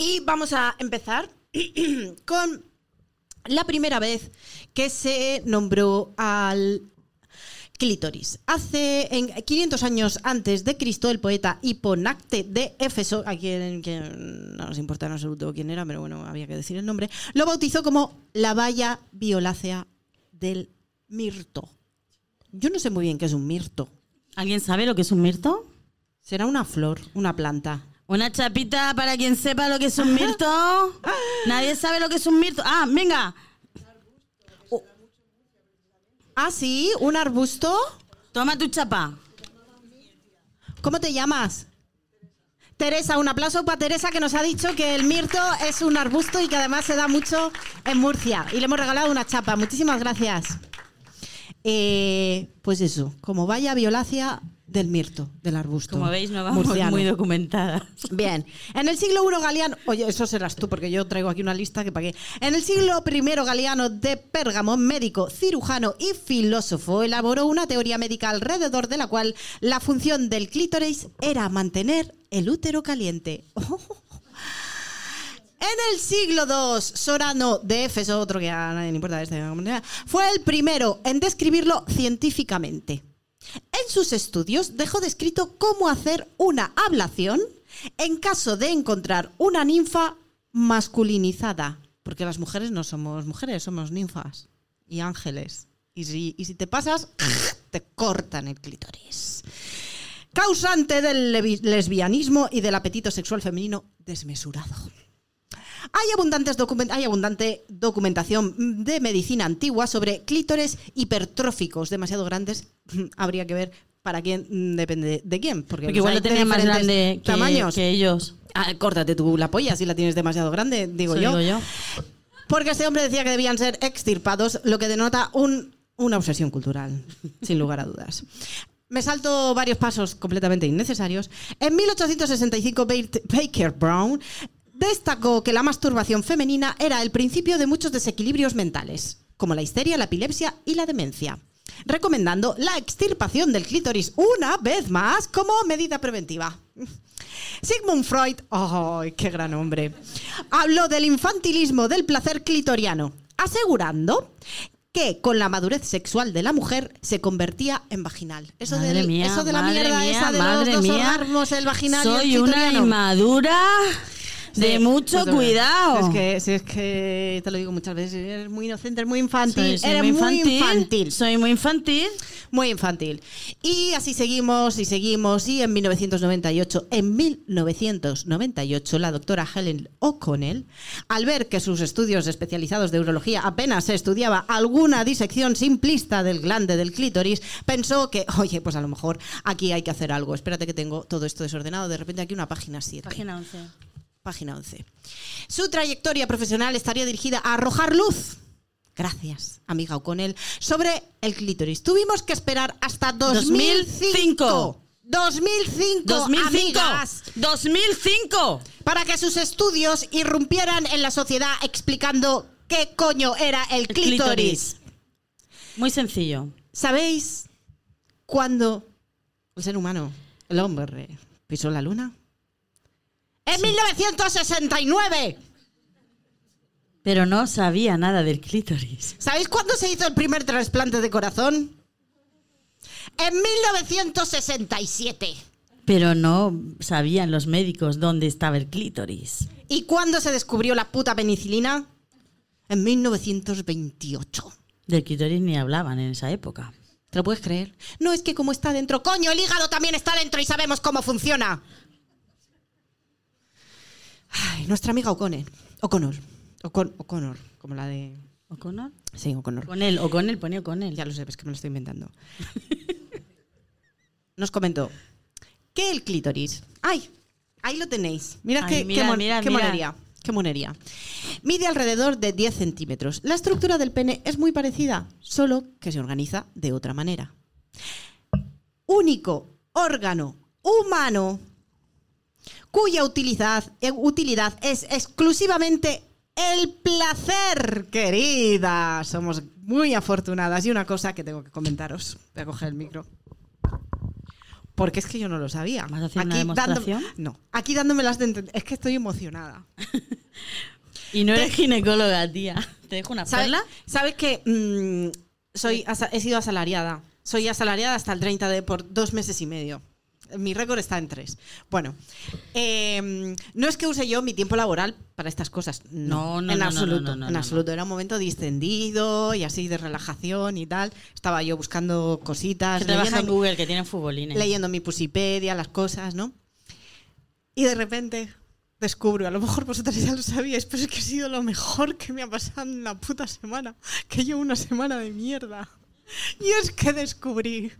Y vamos a empezar con la primera vez que se nombró al clítoris. Hace en 500 años antes de Cristo, el poeta Hiponacte de Éfeso, a quien, quien no nos importa en absoluto quién era, pero bueno, había que decir el nombre, lo bautizó como la valla violácea del mirto. Yo no sé muy bien qué es un mirto. ¿Alguien sabe lo que es un mirto? Será una flor, una planta. Una chapita para quien sepa lo que es un mirto. Nadie sabe lo que es un mirto. Ah, venga. Ah, sí, un arbusto. Toma tu chapa. ¿Cómo te llamas? Teresa, un aplauso para Teresa que nos ha dicho que el mirto es un arbusto y que además se da mucho en Murcia. Y le hemos regalado una chapa. Muchísimas gracias. Eh, pues eso, como vaya violácea del mirto, del arbusto. Como veis, no vamos murciano. muy documentadas. Bien, en el siglo I Galiano, oye, eso serás tú porque yo traigo aquí una lista que para qué. En el siglo I Galiano de Pérgamo, médico, cirujano y filósofo, elaboró una teoría médica alrededor de la cual la función del clítoris era mantener el útero caliente. En el siglo II, Sorano de Éfeso, otro que a nadie le importa comunidad, fue el primero en describirlo científicamente. En sus estudios dejó descrito cómo hacer una ablación en caso de encontrar una ninfa masculinizada. Porque las mujeres no somos mujeres, somos ninfas y ángeles. Y si, y si te pasas, te cortan el clítoris. Causante del lesbianismo y del apetito sexual femenino desmesurado. Hay, abundantes document- hay abundante documentación de medicina antigua sobre clítores hipertróficos demasiado grandes. Habría que ver para quién mm, depende de quién. Porque, igual lo de tenía más grande que, tamaños. que ellos. Ah, córtate tú la polla si la tienes demasiado grande, digo Eso yo. digo yo. Porque este hombre decía que debían ser extirpados, lo que denota un- una obsesión cultural, sin lugar a dudas. Me salto varios pasos completamente innecesarios. En 1865, Bait- Baker Brown destacó que la masturbación femenina era el principio de muchos desequilibrios mentales, como la histeria, la epilepsia y la demencia, recomendando la extirpación del clítoris una vez más como medida preventiva. Sigmund Freud, ¡ay, qué gran hombre! Habló del infantilismo del placer clitoriano, asegurando que con la madurez sexual de la mujer se convertía en vaginal. Eso, Madre del- mía, eso de la madre mierda mía, esa de madre los dos mía. orgasmos, el vaginal y el Soy una inmadura de Sí, mucho pues cuidado. Es que, si es que te lo digo muchas veces, eres muy inocente, eres muy infantil. soy, soy eres muy muy infantil, infantil. Soy muy infantil. Muy infantil. Y así seguimos y seguimos. Y en 1998, en 1998, la doctora Helen O'Connell, al ver que sus estudios especializados de urología apenas se estudiaba alguna disección simplista del glande del clítoris, pensó que, oye, pues a lo mejor aquí hay que hacer algo. Espérate que tengo todo esto desordenado. De repente aquí una página 7. Página 11. Página 11. Su trayectoria profesional estaría dirigida a arrojar luz. Gracias, amiga O'Connell. Sobre el clítoris. Tuvimos que esperar hasta 2005. 2005. 2005. amigas, 2005. para que sus estudios irrumpieran en la sociedad explicando qué coño era el El clítoris. Muy sencillo. ¿Sabéis cuándo el ser humano, el hombre, pisó la luna? En 1969. Pero no sabía nada del clítoris. ¿Sabéis cuándo se hizo el primer trasplante de corazón? En 1967. Pero no sabían los médicos dónde estaba el clítoris. ¿Y cuándo se descubrió la puta penicilina? En 1928. Del clítoris ni hablaban en esa época. ¿Te lo puedes creer? No es que como está dentro, coño, el hígado también está dentro y sabemos cómo funciona. Nuestra amiga O'Connor. O'Connor. O'Con- O'Connor, como la de... ¿O'Connor? Sí, O'Connor. Con él, o con él, ponía con él. Ya lo sé, es que me lo estoy inventando. Nos comentó que el clítoris. ¡Ay! Ahí lo tenéis. Mirad Ay, qué, mon- monería. Qué monería. Mide alrededor de 10 centímetros. La estructura del pene es muy parecida, solo que se organiza de otra manera. Único órgano humano cuya utilidad, eh, utilidad es exclusivamente el placer, querida. Somos muy afortunadas. Y una cosa que tengo que comentaros. Voy a coger el micro. Porque es que yo no lo sabía. ¿Vas a hacer una dándome- no, aquí dándome las de entender. Es que estoy emocionada. Y no eres ginecóloga, tía. ¿Te dejo una ¿Sabes, perla? ¿sabes que mm, soy he sido asalariada? Soy asalariada hasta el 30 de por dos meses y medio. Mi récord está en tres. Bueno, eh, no es que use yo mi tiempo laboral para estas cosas. No, No, no, en no, absoluto. en absoluto. Era un momento distendido y así de relajación y tal. Estaba yo buscando cositas, Que trabaja en Google, que tiene futbolines. leyendo mi Pusipedia, las cosas, ¿no? Y de repente descubro, a lo mejor vosotras ya lo sabíais, pero es que ha sido lo mejor que me ha pasado en la puta semana. Que llevo una semana de mierda. Y es que descubrí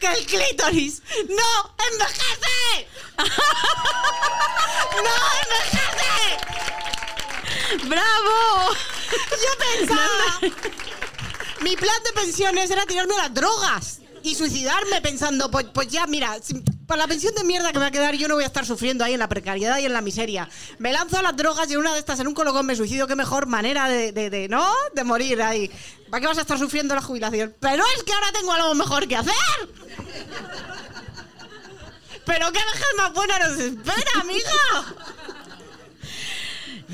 que el clítoris no envejece. ¡No envejece! ¡Bravo! Yo pensaba. Mi plan de pensiones era tirarme a las drogas y suicidarme pensando, pues, pues ya, mira, para la pensión de mierda que me va a quedar, yo no voy a estar sufriendo ahí en la precariedad y en la miseria. Me lanzo a las drogas y en una de estas, en un colocón, me suicido. Qué mejor manera de, de- de, ¿no? De morir ahí. ¿Para qué vas a estar sufriendo la jubilación? Pero es que ahora tengo algo mejor que hacer. Pero qué vejez más buena nos espera, amiga.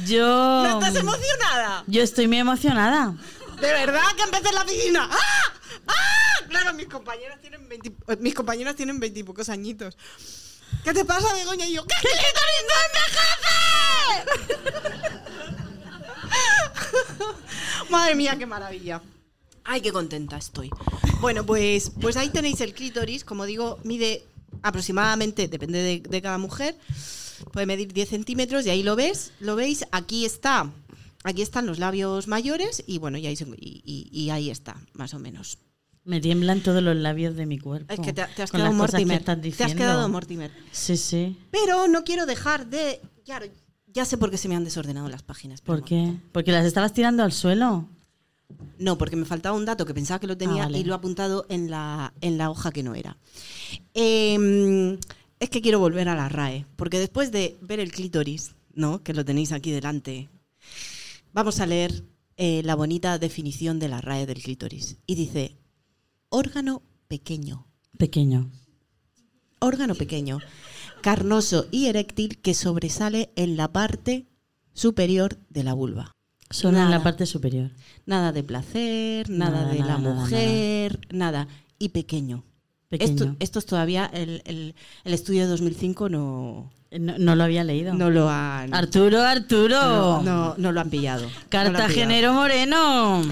Yo. ¿No estás emocionada? Yo estoy muy emocionada. De verdad que empecé en la piscina. ¡Ah! Claro, mis compañeras tienen 20, eh, mis compañeras tienen veintipocos añitos. ¿Qué te pasa, Begoña? Y yo, ¡qué clítoris no envejece! Madre mía, qué maravilla. Ay, qué contenta estoy. Bueno, pues, pues ahí tenéis el clítoris. Como digo, mide aproximadamente, depende de, de cada mujer, puede medir 10 centímetros y ahí lo ves, lo veis, aquí está, aquí están los labios mayores y bueno, y ahí, se- y- y- y ahí está, más o menos. Me tiemblan todos los labios de mi cuerpo. Es que te, te has quedado que Mortimer. Te has quedado Mortimer. Sí, sí. Pero no quiero dejar de. Claro, ya sé por qué se me han desordenado las páginas. ¿Por qué? Porque las estabas tirando al suelo. No, porque me faltaba un dato que pensaba que lo tenía Ah, vale. y lo he apuntado en la, en la hoja que no era. Eh, es que quiero volver a la RAE, porque después de ver el clítoris, ¿no? que lo tenéis aquí delante, vamos a leer eh, la bonita definición de la RAE del clítoris. Y dice, órgano pequeño, Pequeño. órgano pequeño, carnoso y eréctil que sobresale en la parte superior de la vulva. Solo en la parte superior. Nada de placer, nada, Nada, de nada, la mujer, nada. Y pequeño. Pequeño. Esto, esto es todavía, el, el- el estudio de 2005 no, No, no lo había leído. no lo han... Arturo, Arturo. no, no- no lo han pillado. No lo han pillado. Cartagenero Moreno.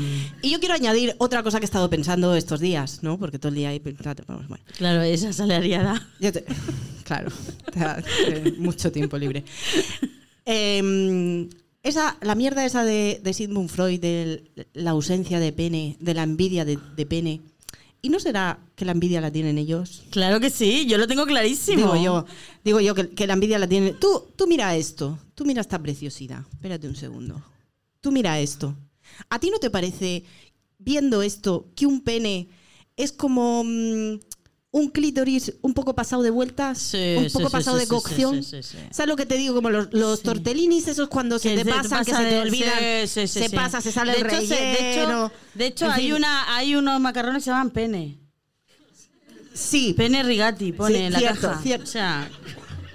Y yo quiero añadir otra cosa que he estado pensando estos días, ¿no? Porque todo el día ahí... Bueno, Claro, esa salariada. Te- claro, te mucho tiempo libre. Em, esa, la mierda esa de, de Sigmund Freud, de la ausencia de pene, de la envidia de, de pene. ¿Y no será que la envidia la tienen ellos? Claro que sí, yo lo tengo clarísimo. Digo yo, digo yo que, que la envidia la tienen. Tú, tú mira esto, tú mira esta preciosidad. Espérate un segundo. Tú mira esto. ¿A ti no te parece, viendo esto, que un pene es como mm, un clítoris un poco pasado de vueltas? Sí, un poco sí, pasado sí, de cocción. ¿Sabes lo que te digo? Como los, los tortellinis esos cuando se Que te se te pasan, que pasa se te olvidan. se pasa, se sale de el hecho, relleno. de hecho, de hecho, En hay, fin. una, hay unos macarrones que se llaman pene. Sí, Pene rigati, pone en la cierto, caja. cierto. O sea,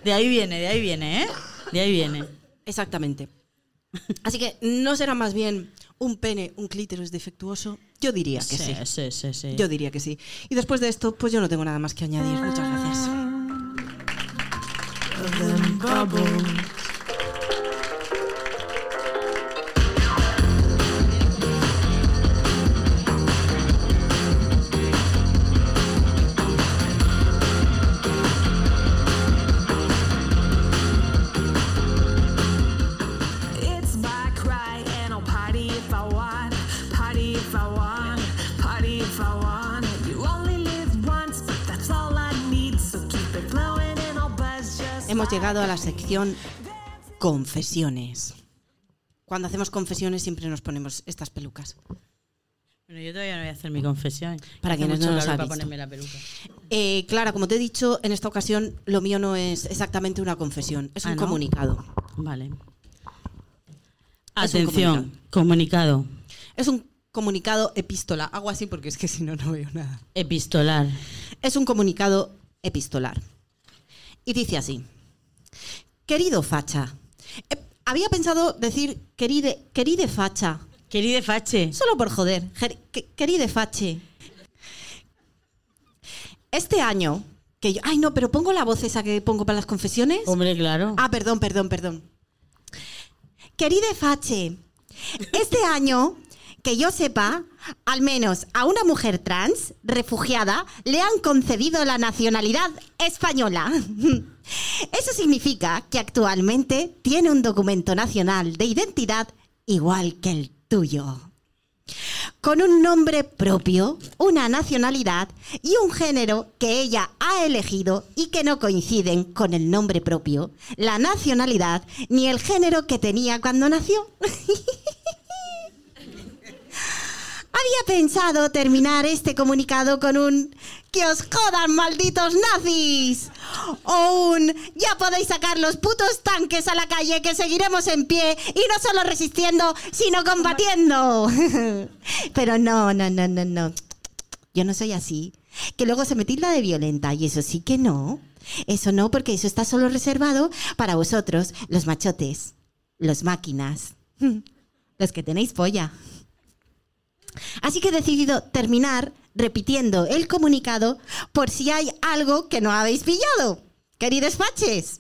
de ahí viene, de ahí viene, ¿eh? De ahí viene. Exactamente. Así que, ¿no será más bien un pene, un clítoris defectuoso? Yo diría que sí. sí, sí, sí. Yo diría que sí. Y después de esto, pues yo no tengo nada más que añadir. Muchas gracias. Hemos llegado a la sección confesiones. Cuando hacemos confesiones siempre nos ponemos estas pelucas. Bueno, yo todavía no voy a hacer mi confesión. Para quienes no nos calor ha para visto. ponerme la peluca. Eh, Clara, como te he dicho, en esta ocasión lo mío no es exactamente una confesión, es Ah, un ¿no? comunicado. Vale. Es Atención, comunicado. Es un comunicado epístola. Hago así porque es que si no, no veo nada. Epistolar. Es un comunicado epistolar. Y dice así. Querido facha. eh, había pensado decir queride, queride facha. Queride Fache. Solo por joder. Queride fache. Este año, que yo... Ay, no, pero pongo la voz esa que pongo para las confesiones. Hombre, claro. Ah, perdón, perdón, perdón. Queride Fache, este año, que yo sepa, al menos a una mujer trans refugiada le han concedido la nacionalidad española. Eso significa que actualmente tiene un documento nacional de identidad igual que el tuyo con un nombre propio, una nacionalidad y un género que ella ha elegido y que no coinciden con el nombre propio, la nacionalidad ni el género que tenía cuando nació. Había pensado terminar este comunicado con un ¡Que os jodan, malditos nazis! O un ¡Ya podéis sacar los putos tanques a la calle que seguiremos en pie y no solo resistiendo, sino combatiendo! Pero no, no, no, no, no. Yo no soy así. Que luego se me tilda de violenta y eso sí que no. Eso no, porque eso está solo reservado para vosotros, los machotes, los máquinas, los que tenéis polla. Así que he decidido terminar repitiendo el comunicado por si hay algo que no habéis pillado, queridos faches.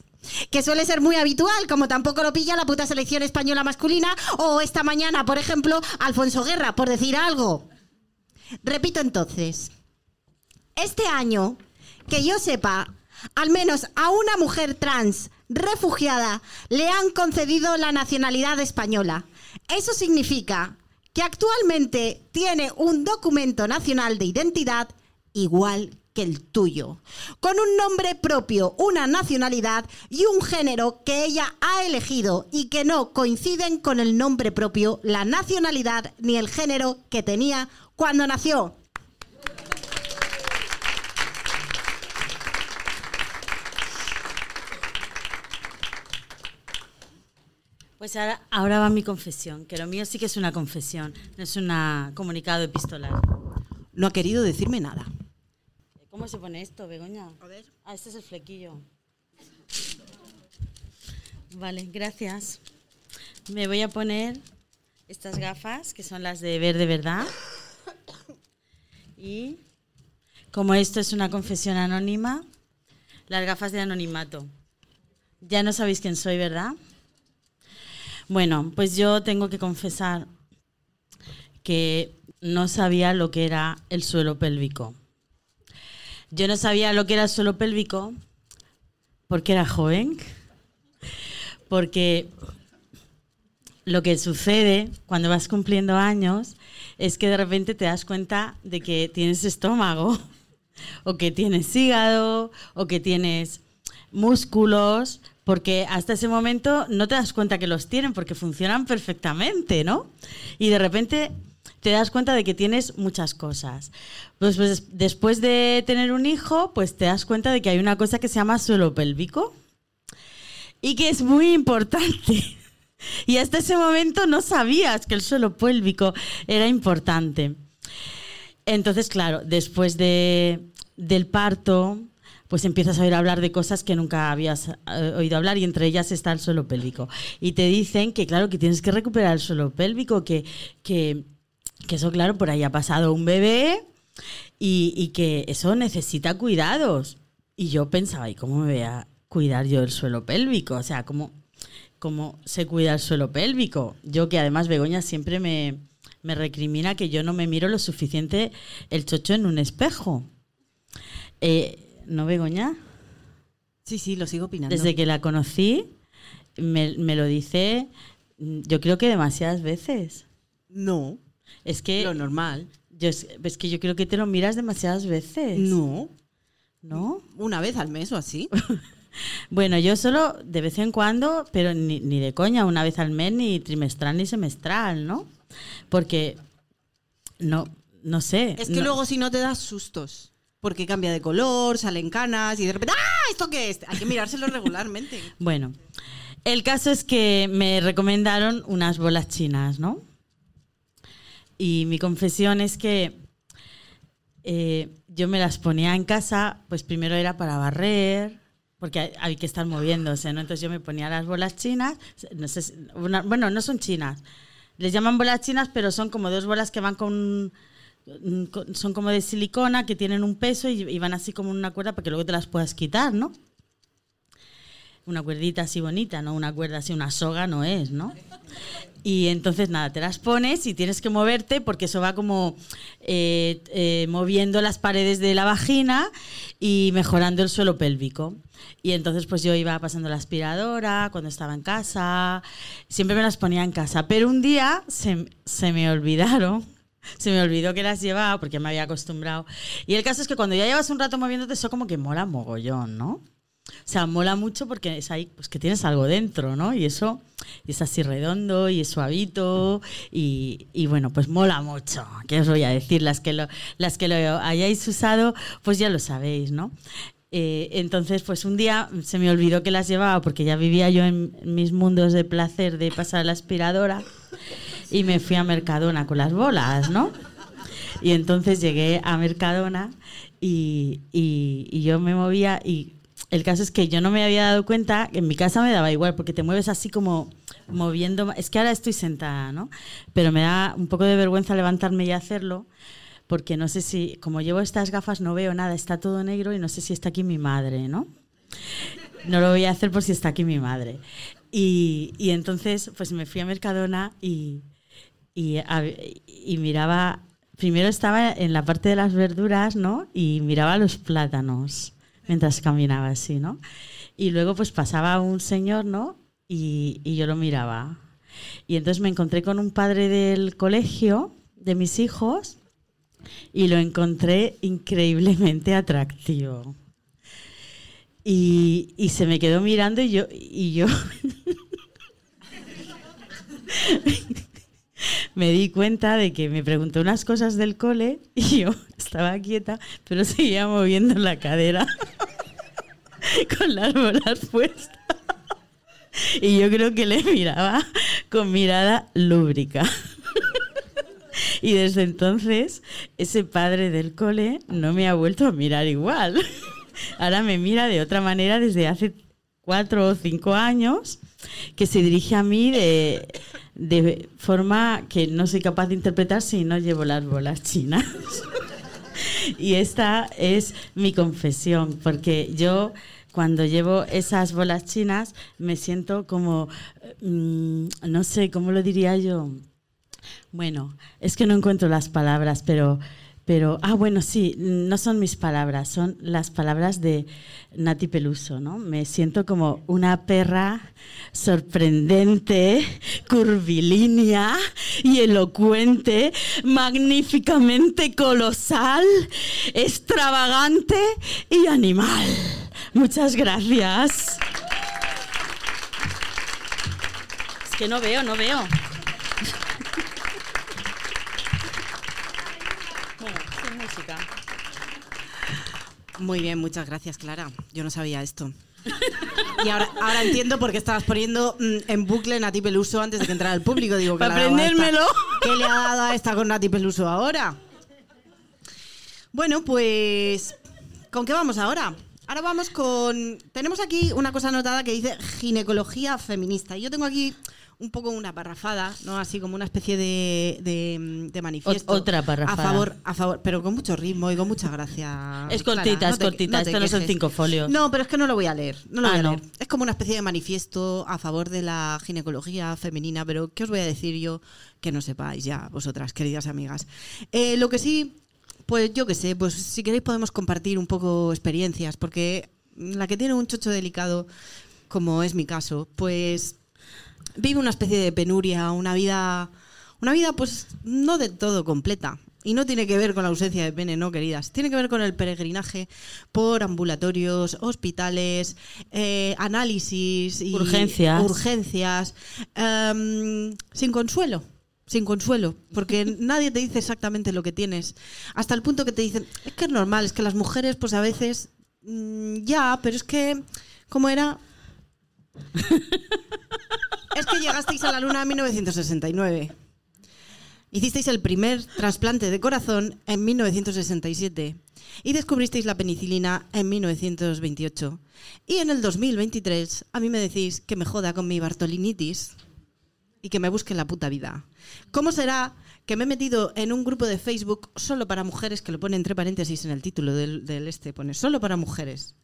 Que suele ser muy habitual, como tampoco lo pilla la puta selección española masculina o esta mañana, por ejemplo, Alfonso Guerra, por decir algo. Repito entonces, este año, que yo sepa, al menos a una mujer trans refugiada le han concedido la nacionalidad española. Eso significa que actualmente tiene un documento nacional de identidad igual que el tuyo, con un nombre propio, una nacionalidad y un género que ella ha elegido y que no coinciden con el nombre propio, la nacionalidad ni el género que tenía cuando nació. Pues ahora, ahora va mi confesión, que lo mío sí que es una confesión, no es un comunicado epistolar. No ha querido decirme nada. ¿Cómo se pone esto, Begoña? Ah, este es el flequillo. Vale, gracias. Me voy a poner estas gafas, que son las de ver de verdad. Y como esto es una confesión anónima, las gafas de anonimato. Ya no sabéis quién soy, ¿verdad? Bueno, pues yo tengo que confesar que no sabía lo que era el suelo pélvico. Yo no sabía lo que era el suelo pélvico porque era joven, porque lo que sucede cuando vas cumpliendo años es que de repente te das cuenta de que tienes estómago, o que tienes hígado, o que tienes músculos, porque hasta ese momento no te das cuenta que los tienen porque funcionan perfectamente, ¿no? Y de repente te das cuenta de que tienes muchas cosas. Pues, pues, después de tener un hijo, pues te das cuenta de que hay una cosa que se llama suelo pélvico y que es muy importante. Y hasta ese momento no sabías que el suelo pélvico era importante. Entonces, claro, después de, del parto, pues empiezas a oír hablar de cosas que nunca habías eh, oído hablar y entre ellas está el suelo pélvico. Y te dicen que, claro, que tienes que recuperar el suelo pélvico, que, que, que eso, claro, por ahí ha pasado un bebé y, y que eso necesita cuidados. Y yo pensaba, ¿y cómo me voy a cuidar yo el suelo pélvico? O sea, ¿cómo, cómo se cuida el suelo pélvico? Yo que además Begoña siempre me, me recrimina que yo no me miro lo suficiente el chocho en un espejo. Eh, ¿No, Begoña? Sí, sí, lo sigo opinando. Desde que la conocí, me, me lo dice, yo creo que demasiadas veces. No, Es que, lo normal. yo, es, es que yo creo que te lo miras demasiadas veces. No, ¿No? una vez al mes o así. Bueno, yo solo de vez en cuando, pero ni, ni de coña, una vez al mes, ni trimestral ni semestral, ¿no? Porque no, no sé. Es que no- luego si no te das sustos. Porque cambia de color, salen canas y de repente ¡Ah! ¿Esto qué es? Hay que mirárselo regularmente. Bueno, el caso es que me recomendaron unas bolas chinas, ¿no? Y mi confesión es que eh, yo me las ponía en casa, pues primero era para barrer, porque hay, que estar moviéndose, ¿no? Entonces yo me ponía las bolas chinas, no sé, una- bueno, no son chinas, les llaman bolas chinas, pero son como dos bolas que van con- son como de silicona, que tienen un peso y, y van así como en una cuerda para que luego te las puedas quitar, ¿no? Una cuerdita así bonita, ¿no? Una cuerda así, una soga no es, ¿no? Y entonces nada, te las pones y tienes que moverte porque eso va como eh, eh, moviendo las paredes de la vagina y mejorando el suelo pélvico. Y entonces pues yo iba pasando la aspiradora cuando estaba en casa, siempre me las ponía en casa, pero un día se, se me olvidaron. Se me olvidó que las llevaba porque me había acostumbrado. Y el caso es que cuando ya llevas un rato moviéndote, eso como que mola mogollón, ¿no? O sea, mola mucho porque es ahí, pues que tienes algo dentro, ¿no? Y eso es así redondo y es suavito y, y bueno, pues mola mucho. ¿Qué os voy a decir? Las que lo, las que lo hayáis usado, pues ya lo sabéis, ¿no? Eh, entonces, pues un día se me olvidó que las llevaba porque ya vivía yo en mis mundos de placer de pasar la aspiradora y me fui a Mercadona con las bolas, ¿no? Y entonces llegué a Mercadona y, y- yo me movía y el caso es que yo no me había dado cuenta, en mi casa me daba igual, porque te mueves así como moviendo, es que ahora estoy sentada, ¿no? Pero me da un poco de vergüenza levantarme y hacerlo, porque no sé si, como llevo estas gafas no veo nada, está todo negro y no sé si está aquí mi madre, ¿no? No lo voy a hacer por si está aquí mi madre. Y, y entonces, pues me fui a Mercadona y, y, miraba, primero estaba en la parte de las verduras, ¿no? Y miraba los plátanos mientras caminaba así, ¿no? Y luego pues pasaba un señor, ¿no? Y, y yo lo miraba. Y entonces me encontré con un padre del colegio de mis hijos y lo encontré increíblemente atractivo. Y, y se me quedó mirando y yo, y yo me di cuenta de que me preguntó unas cosas del cole y yo estaba quieta, pero seguía moviendo la cadera con las bolas puestas. Y yo creo que le miraba con mirada lúbrica. Y desde entonces, ese padre del cole no me ha vuelto a mirar igual. Ahora me mira de otra manera desde hace cuatro o cinco años, que se dirige a mí de, de forma que no soy capaz de interpretar si no llevo las bolas chinas. Y esta es mi confesión, porque yo cuando llevo esas bolas chinas me siento como, mm, no sé, ¿cómo lo diría yo? Bueno, es que no encuentro las palabras, pero, pero, ah, bueno, sí, no son mis palabras, son las palabras de Nati Peluso, ¿no? Me siento como una perra sorprendente, curvilínea y elocuente, magníficamente colosal, extravagante y animal. Muchas gracias. Es que no veo, no veo. Muy bien, muchas gracias, Clara. Yo no sabía esto. Y ahora, ahora entiendo por qué estabas poniendo mm, en bucle Nati Peluso antes de que entrara el público. Digo, ¿qué Pa' le ha dado a esta? aprendérmelo. ¿Qué le ha dado a esta con Nati Peluso ahora? Bueno, pues. ¿Con qué vamos ahora? Ahora vamos con. Tenemos aquí una cosa anotada que dice ginecología feminista. Y yo tengo aquí un poco una parrafada, ¿no? Así como una especie de, de, de manifiesto. Ot- otra parrafada. A favor, a favor, pero con mucho ritmo y con mucha gracia. Es Clara, cortita, no es cortita. no te Esto no son cinco folios. No, pero es que no lo voy a leer. No lo Ah, voy a no. leer. Es como una especie de manifiesto a favor de la ginecología femenina, pero ¿qué os voy a decir yo que no sepáis ya, vosotras, queridas amigas? Eh, lo que sí, pues yo qué sé, pues si queréis podemos compartir un poco experiencias, porque la que tiene un chocho delicado, como es mi caso, pues vive una especie de penuria, una vida, una vida pues no del todo completa. Y no tiene que ver con la ausencia de pene, no, queridas. Tiene que ver con el peregrinaje por ambulatorios, hospitales, eh, análisis y Urgencias. urgencias, em, sin consuelo. Sin consuelo, porque nadie te dice exactamente lo que tienes. Hasta el punto que te dicen, es que es normal, es que las mujeres, pues a veces, mm, ya, pero es que, ¿cómo era? Es que llegasteis a la luna en 1969. Hicisteis el primer trasplante de corazón en 1967 y descubristeis la penicilina en 1928. Y en el 2023 a mí me decís que me joda con mi Bartolinitis y que me busque la puta vida. ¿Cómo será que me he metido en un grupo de Facebook solo para mujeres que lo pone entre paréntesis en el título del, del este? Pone solo para mujeres.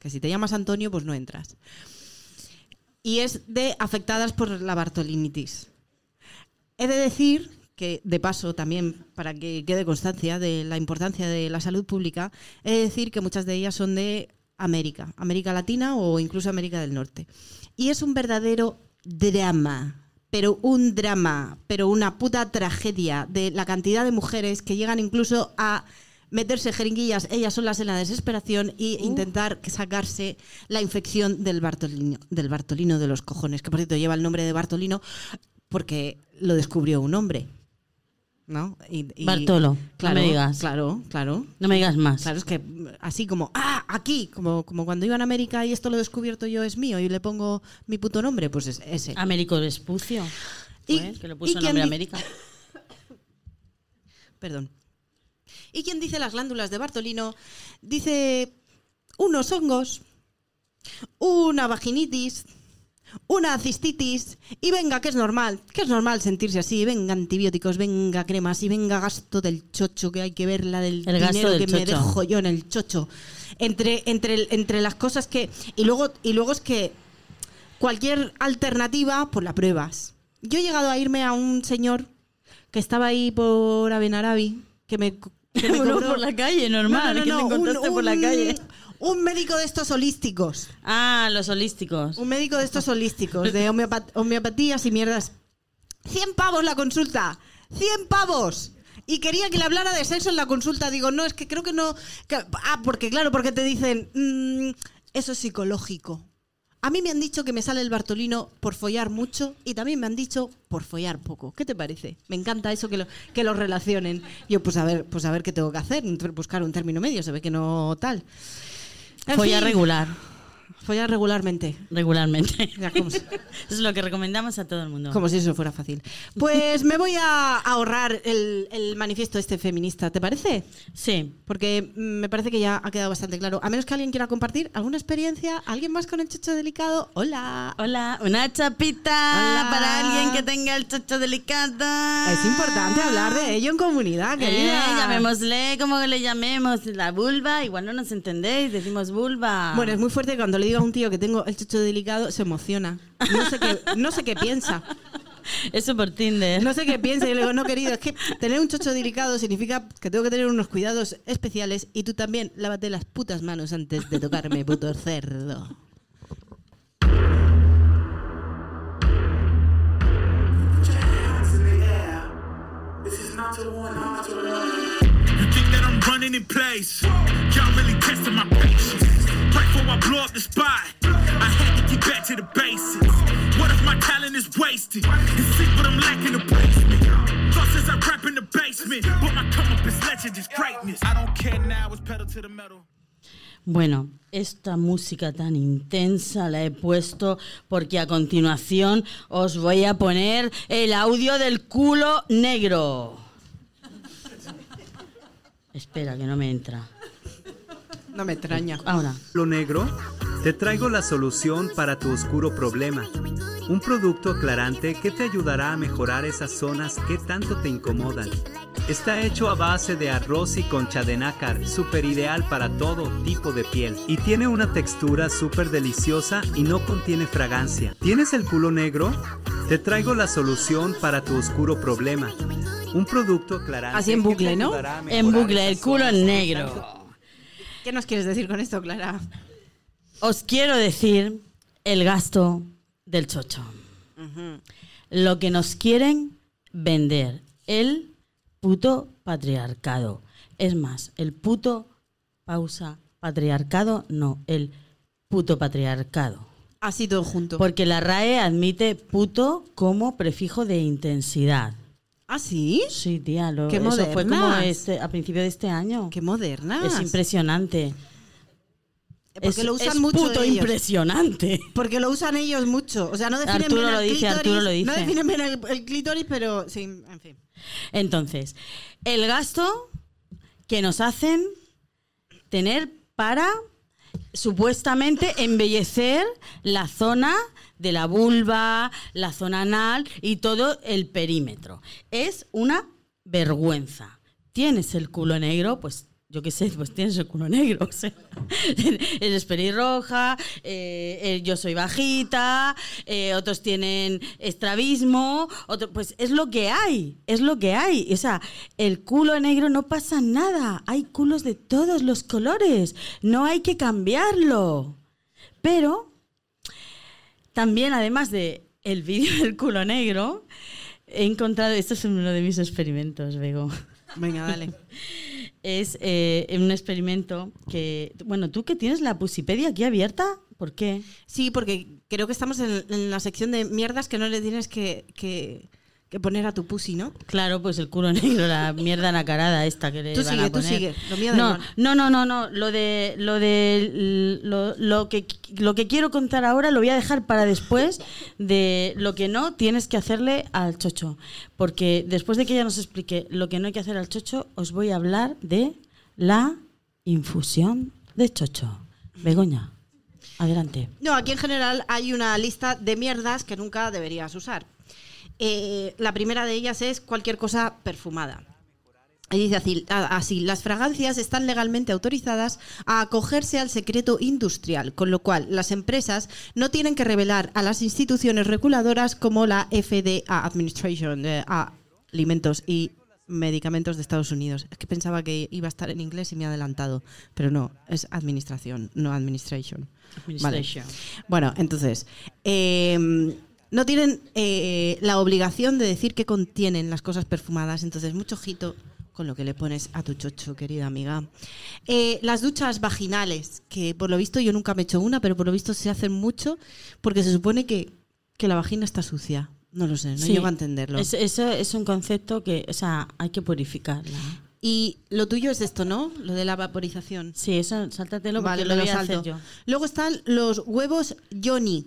Que si te llamas Antonio, pues no entras y es de afectadas por la Bartolinitis. He de decir que, de paso, también para que quede constancia de la importancia de la salud pública, he de decir que muchas de ellas son de América, América Latina o incluso América del Norte. Y es un verdadero drama, pero un drama, pero una puta tragedia de la cantidad de mujeres que llegan incluso a meterse jeringuillas ellas solas en la desesperación y intentar sacarse la infección del Bartolino, del Bartolino de los cojones, que por cierto lleva el nombre de Bartolino porque lo descubrió un hombre. ¿No? Y- y- Bartolo, no claro, me digas. Claro, claro. No me digas más. Claro, es que así como, ah, aquí, como, como cuando iba a América y esto lo he descubierto yo es mío y le pongo mi puto nombre, pues es ese. Américo Vespucio. Y- que le y puso quién nombre América. Perdón. ¿Y quién dice las glándulas de Bartolino? Dice unos hongos, una vaginitis, una cistitis y venga, que es normal, que es normal sentirse así, venga antibióticos, venga cremas y venga gasto del chocho, que hay que ver la del El dinero del que me dejo yo en el chocho. Entre, entre, entre las cosas que... Y luego, y luego es que cualquier alternativa, pues la pruebas. Yo he llegado a irme a un señor que estaba ahí por Abenarabi, que me, que Uno por la calle, normal, que te encontraste por la calle. Un médico de estos holísticos. Ah, los holísticos. Un médico de estos holísticos, de homeopat- homeopatías y mierdas 100 pavos la consulta. 100 pavos. Y quería que le hablara de sexo en la consulta. Digo, no, es que creo que no. que- ah, porque claro, porque te dicen, mm, eso es psicológico. A mí me han dicho que me sale el Bartolino por follar mucho y también me han dicho por follar poco. ¿Qué te parece? Me encanta eso que lo, que lo relacionen. Yo, pues a ver, pues a ver qué tengo que hacer, buscar un término medio, se ve que no tal. En Follar fin, regular, Follar regularmente. regularmente. Ya, como si- Eso es lo que recomendamos a todo el mundo. Como si eso fuera fácil. Pues me voy a ahorrar el, el manifiesto este feminista, ¿te parece? Sí. Porque me parece que ya ha quedado bastante claro. A menos que alguien quiera compartir alguna experiencia, alguien más con el chocho delicado. Hola. Hola, una chapita Hola. para alguien que tenga el chocho delicado. Es importante hablar de ello en comunidad, Eh, querida. llamémosle como le llamemos, la vulva, igual no nos entendéis, decimos vulva. Bueno, es muy fuerte cuando le digo a un tío que tengo el chocho delicado, se emociona. No sé qué, no sé qué piensa. Eso por Tinder. No sé qué piensa. Yo le digo, no, querido, es que tener un chocho delicado significa que tengo que tener unos cuidados especiales y tú también lávate las putas manos antes de tocarme, puto cerdo. You think that I'm running in place? Y'all really testing my patience. Before I blow up the spot, I had to get back to the basics. What if my talent is wasted? You see what I'm lacking the basement. Thoughts as I rap in the basement, but my come up is legend, is greatness. I don't care now, it's pedal to the metal. Bueno, esta música tan intensa la he puesto porque a continuación os voy a poner el audio del culo negro. Espera, que no me entra. No me extraña. Ahora. Lo negro, te traigo la solución para tu oscuro problema. Un producto aclarante que te ayudará a mejorar esas zonas que tanto te incomodan. Está hecho a base de arroz y concha de nácar, súper ideal para todo tipo de piel. Y tiene una textura súper deliciosa y no contiene fragancia. ¿Tienes el culo negro? Te traigo la solución para tu oscuro problema. Un producto aclarante. Así en que te bucle, ¿no? En bucle, el culo negro. ¿Qué nos quieres decir con esto, Clara? Os quiero decir el gasto del chocho. Lo que nos quieren vender. El puto patriarcado. Es más, el puto pausa patriarcado, no, el puto patriarcado. Así todo junto. Porque la RAE admite puto como prefijo de intensidad. ¿Ah, sí? Sí, tía, lo, Qué eso fue como este, a principio de este año. Qué moderna. Es impresionante. Porque es, lo usan es mucho puto ellos. impresionante. Porque lo usan ellos mucho. O sea, no definen Arturo bien lo el dice, clítoris, Arturo lo No dice. definen bien el, el clítoris, pero sí, en fin. Entonces, el gasto que nos hacen tener para supuestamente embellecer la zona de la vulva, la zona anal y todo el perímetro. Es una vergüenza. ¿Tienes el culo negro? Pues yo qué sé, pues tienes el culo negro. O eres pelirroja, eh, eh, yo soy bajita, eh, otros tienen estrabismo, pues es lo que hay, es lo que hay. O sea, el culo negro no pasa nada, hay culos de todos los colores, no hay que cambiarlo. Pero también, además de el vídeo del culo negro, he encontrado, esto es uno de mis experimentos, Bego Venga, dale. es eh, un experimento que, bueno, tú que tienes la Pusipedia aquí abierta, ¿por qué? Sí, porque creo que estamos en, en la sección de mierdas que no le tienes que, que- que poner a tu pussy, ¿no? Claro, pues el culo negro, la mierda nacarada esta que le Tú van sigue, a tú poner. sigue, lo mío da no, no, no, no, no, lo de lo de lo, lo que lo que quiero contar ahora lo voy a dejar para después de lo que no tienes que hacerle al chocho, porque después de que ella nos explique lo que no hay que hacer al chocho, os voy a hablar de la infusión de chocho. Begoña, adelante. No, aquí en general hay una lista de mierdas que nunca deberías usar. Eh, la primera de ellas es cualquier cosa perfumada. Y dice así, así, las fragancias están legalmente autorizadas a acogerse al secreto industrial, con lo cual las empresas no tienen que revelar a las instituciones reguladoras como la FDA Administration de a Alimentos y Medicamentos de Estados Unidos. Es que pensaba que iba a estar en inglés y me he adelantado, pero no, es administración, no administration. Vale. Administration. Bueno, entonces, eh, no tienen eh, la obligación de decir qué contienen las cosas perfumadas. Entonces, mucho ojito con lo que le pones a tu chocho, querida amiga. Eh, las duchas vaginales, que por lo visto yo nunca me he hecho una, pero por lo visto se hacen mucho porque se supone que, que la vagina está sucia. No lo sé, no Sí. llego a entenderlo. Es- eso es un concepto que, o sea, hay que purificarla. Y lo tuyo es esto, ¿no? Lo de la vaporización. Sí, eso, sáltatelo porque Vale, lo voy lo a hacer salto. yo. Luego están los huevos Johnny.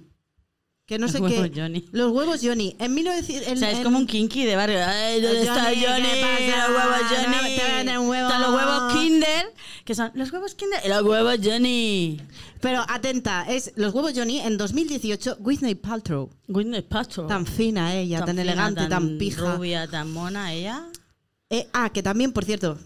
Que no Los sé huevos qué. Johnny. Los huevos Johnny. En 1900. O sea, es en- como un kinky de barrio. Ay, ¿dónde Johnny, está ¿qué Johnny? pasa? Los huevos No, Johnny. te un huevo. Están los huevos Kinder, que son los huevos Kinder y los huevos Johnny. Pero atenta, es los huevos Johnny en 2018, Whitney Paltrow. Gwyneth Paltrow. Tan fina ella, tan, fina, elegante, tan, pija. rubia, tan mona ella. Eh, ah, que también, por cierto,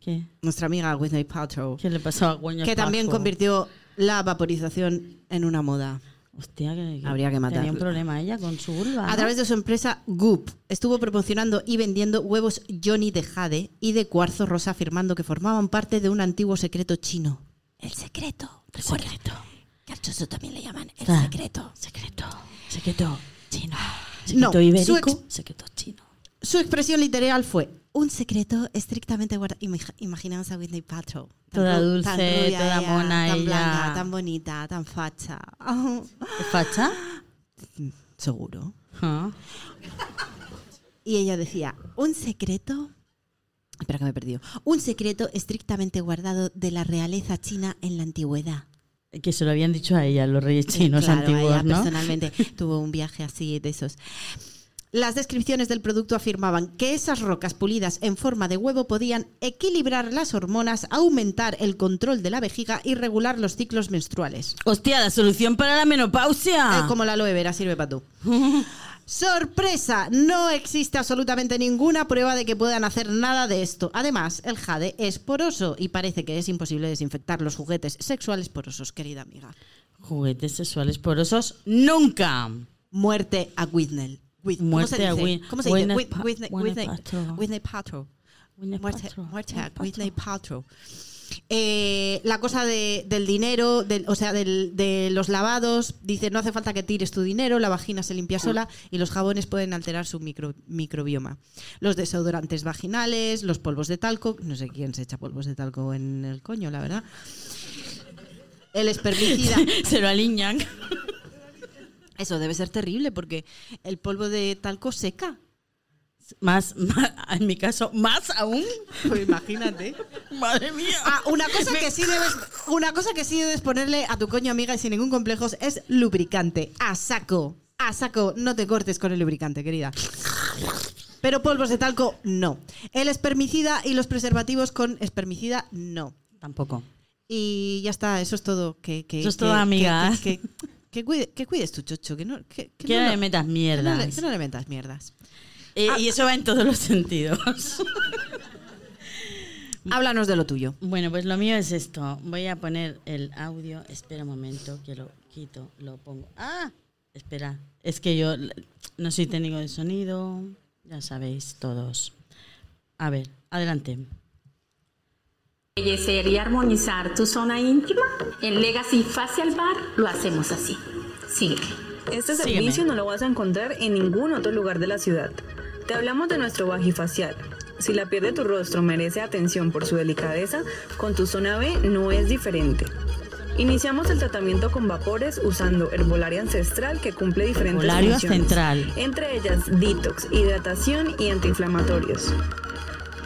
¿Qué? nuestra amiga Whitney Paltrow, ¿Qué le pasó a Gwyneth que también convirtió la vaporización en una moda. Hostia, que, Habría que Tenía un problema ella con su vulva. A ¿no? través de su empresa Goop, estuvo promocionando y vendiendo huevos Johnny de jade y de cuarzo rosa, afirmando que formaban parte de un antiguo secreto chino. El secreto. Recuerda secreto. que al choso también le llaman el Ah. secreto. Secreto. Secreto chino. No, Secreto ibérico. su ex- Secreto chino. Su expresión literal fue un secreto estrictamente guardado. Imaginaos a Whitney Paltrow. Toda dulce, tan rubia toda ella, mona tan ella. blanca, tan bonita, tan facha. ¿Es facha? Seguro. Ah. Y ella decía, un secreto... Espera que me he perdido. Un secreto estrictamente guardado de la realeza china en la antigüedad. Que se lo habían dicho a ella, los reyes chinos Claro, antiguos, ella ¿no? personalmente tuvo un viaje así de esos. Las descripciones del producto afirmaban que esas rocas pulidas en forma de huevo podían equilibrar las hormonas, aumentar el control de la vejiga y regular los ciclos menstruales. Hostia, la solución para la menopausia. Eh, como la aloe vera sirve para tú. ¡Sorpresa! No existe absolutamente ninguna prueba de que puedan hacer nada de esto. Además, el jade es poroso y parece que es imposible desinfectar los juguetes sexuales porosos, querida amiga. Juguetes sexuales porosos, nunca. Muerte a Whitney. Whit- Muerte a ¿Cómo se dice? Whit- Pa- Whitney, Gwyneth Whitney- Paltrow. Whitney Paltrow. Muerte, muerte a Whitney Paltrow. Eh, la cosa de- del dinero, del- o sea, del- de los lavados, dice, no hace falta que tires tu dinero, la vagina se limpia sola y los jabones pueden alterar su micro- microbioma. Los desodorantes vaginales, los polvos de talco, no sé quién se echa polvos de talco en el coño, la verdad. El espermicida. Se lo aliñan. Eso debe ser terrible porque el polvo de talco seca. Más, más- en mi caso, más aún. Pues imagínate. Madre mía. Ah, una cosa que sí debes, una cosa que sí debes ponerle a tu coño amiga y sin ningún complejo es lubricante. A saco. A saco. No te cortes con el lubricante, querida. Pero polvos de talco, no. El espermicida y los preservativos con espermicida, no. Tampoco. Y ya está, eso es todo. Que, que- Eso es que- todo, que- amiga. Que, cuide- que cuides tu chocho, que no, que, que Que no no le metas que no le- mierdas. que no le metas mierdas. Eh, Ah. Y eso va en todos los sentidos. Háblanos de lo tuyo. Bueno, pues lo mío es esto. Voy a poner el audio. Espera un momento, que lo quito, lo pongo. ¡Ah! Espera, es que yo no soy técnico de sonido. Ya sabéis todos. A ver, adelante. Embellecer y armonizar tu zona íntima. En Legacy Facial Bar lo hacemos así. Sigue. Este Sígueme. servicio no lo vas a encontrar en ningún otro lugar de la ciudad. Te hablamos de nuestro bajifacial. Si la piel de tu rostro merece atención por su delicadeza, con tu zona B no es diferente. Iniciamos el tratamiento con vapores usando herbolaria ancestral que cumple diferentes Herbolaria funciones, Ancestral. entre ellas detox, hidratación y antiinflamatorios.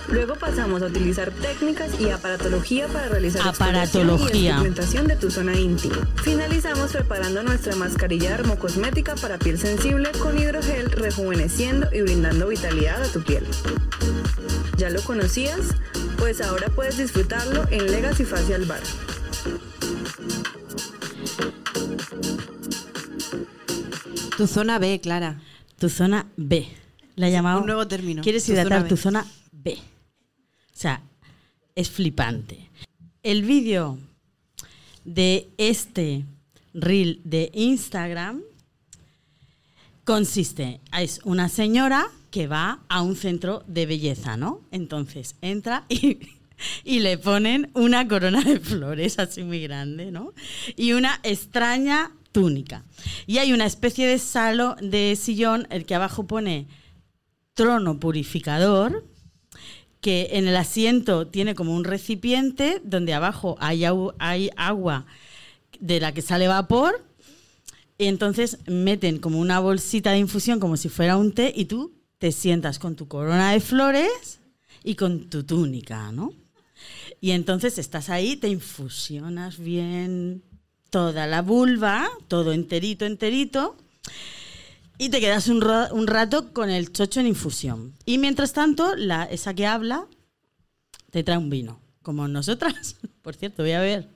Luego pasamos a utilizar técnicas y aparatología para realizar Aparatología. y de tu zona íntima. Finalizamos preparando nuestra mascarilla dermocosmética para piel sensible con hidrogel rejuveneciendo y brindando vitalidad a tu piel. ¿Ya lo conocías? Pues ahora puedes disfrutarlo en Legacy Facial Bar. Tu zona B, Clara. Tu zona B. La he llamado. un nuevo término. ¿Quieres Tu hidratar zona B. tu zona B? O sea, es flipante. El vídeo de este reel de Instagram consiste, es una señora que va a un centro de belleza, ¿no? Entonces entra y, le ponen una corona de flores así muy grande, ¿no? Y una extraña túnica. Y hay una especie de salo, de sillón, el que abajo pone trono purificador, que en el asiento tiene como un recipiente donde abajo hay, agua de la que sale vapor. Y entonces meten como una bolsita de infusión como si fuera un té y tú te sientas con tu corona de flores y con tu túnica, ¿no? Y entonces estás ahí, te infusionas bien toda la vulva, todo enterito, enterito, y te quedas un, un rato con el chocho en infusión. Y mientras tanto, la, esa que habla te trae un vino, como nosotras. Por cierto, voy a ver,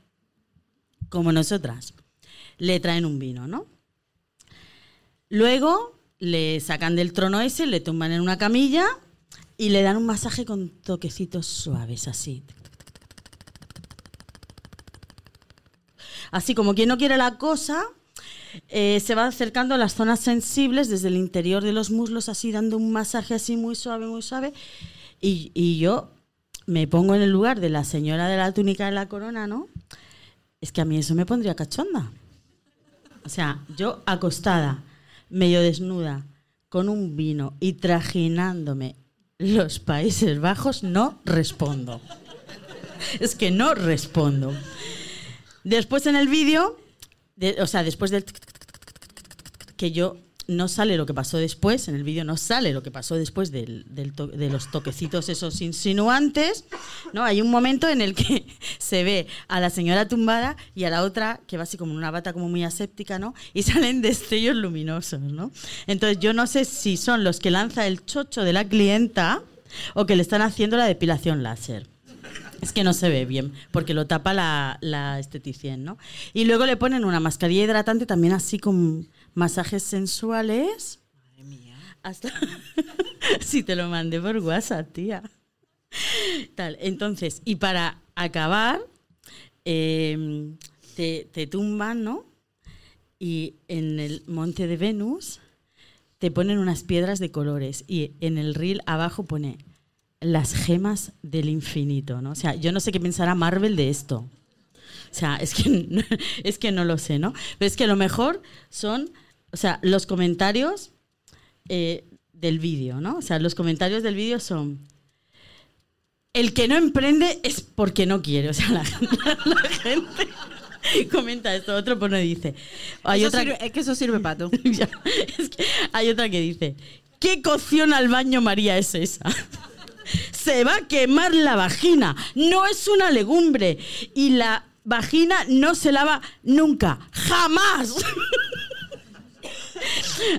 como nosotras. Le traen un vino, ¿no? Luego le sacan del trono ese, le tumban en una camilla y le dan un masaje con toquecitos suaves, así. Así como quien no quiere la cosa, eh, se va acercando a las zonas sensibles desde el interior de los muslos, así dando un masaje así muy suave, muy suave. Y, y yo me pongo en el lugar de la señora de la túnica de la corona, ¿no? Es que a mí eso me pondría cachonda. O sea, yo acostada, medio desnuda, con un vino y trajinándome los Países Bajos, no respondo. Es que no respondo. Después en el vídeo, de- o sea, después del que yo no sale lo que pasó después, en el vídeo no sale lo que pasó después del- de los toquecitos esos insinuantes, ¿no? Hay un momento en el que se ve a la señora tumbada y a la otra que va así como una bata como muy aséptica, ¿no? Y salen destellos luminosos, ¿no? Entonces yo no sé si son los que lanza el chocho de la clienta o que le están haciendo la depilación láser. Es que no se ve bien, porque lo tapa la, la esteticien, ¿no? Y luego le ponen una mascarilla hidratante también así con masajes sensuales. Madre mía. Hasta si te lo mandé por WhatsApp, tía. Tal, entonces, y para acabar, eh, te, te tumban, ¿no? Y en el monte de Venus te ponen unas piedras de colores y en el reel abajo pone las gemas del infinito, ¿no? O sea, yo no sé qué pensará Marvel de esto. O sea, es que, es que no lo sé, ¿no? Pero es que lo mejor son, o sea, los comentarios eh, del vídeo, ¿no? O sea, los comentarios del vídeo son, el que no emprende es porque no quiere. O sea, la, la gente comenta esto, otro pone dice. Hay Eso otra sirve- es que eso sirve pato. Es que hay otra que dice, ¿qué cocción al baño María es esa? Se va a quemar la vagina, no es una legumbre. Y la vagina no se lava nunca, jamás.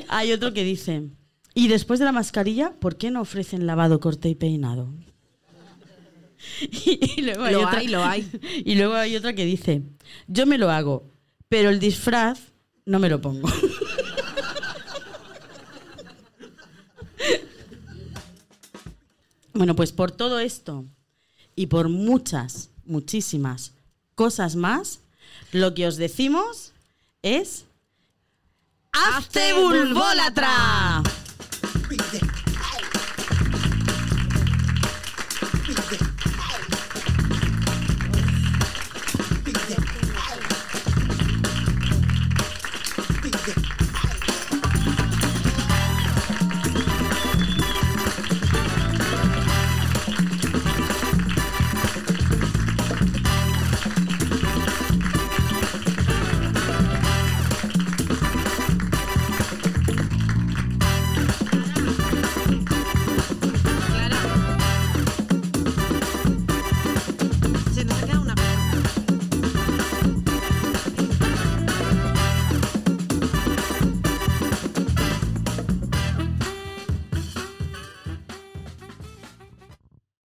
hay otro que dice, y después de la mascarilla, ¿por qué no ofrecen lavado, corte y peinado? Y, y luego hay Lo otra, hay, lo hay. Y luego hay otra que dice, yo me lo hago, pero el disfraz no me lo pongo. Bueno, pues por todo esto y por muchas, muchísimas cosas más, lo que os decimos es... ¡Hazte bulbólatra!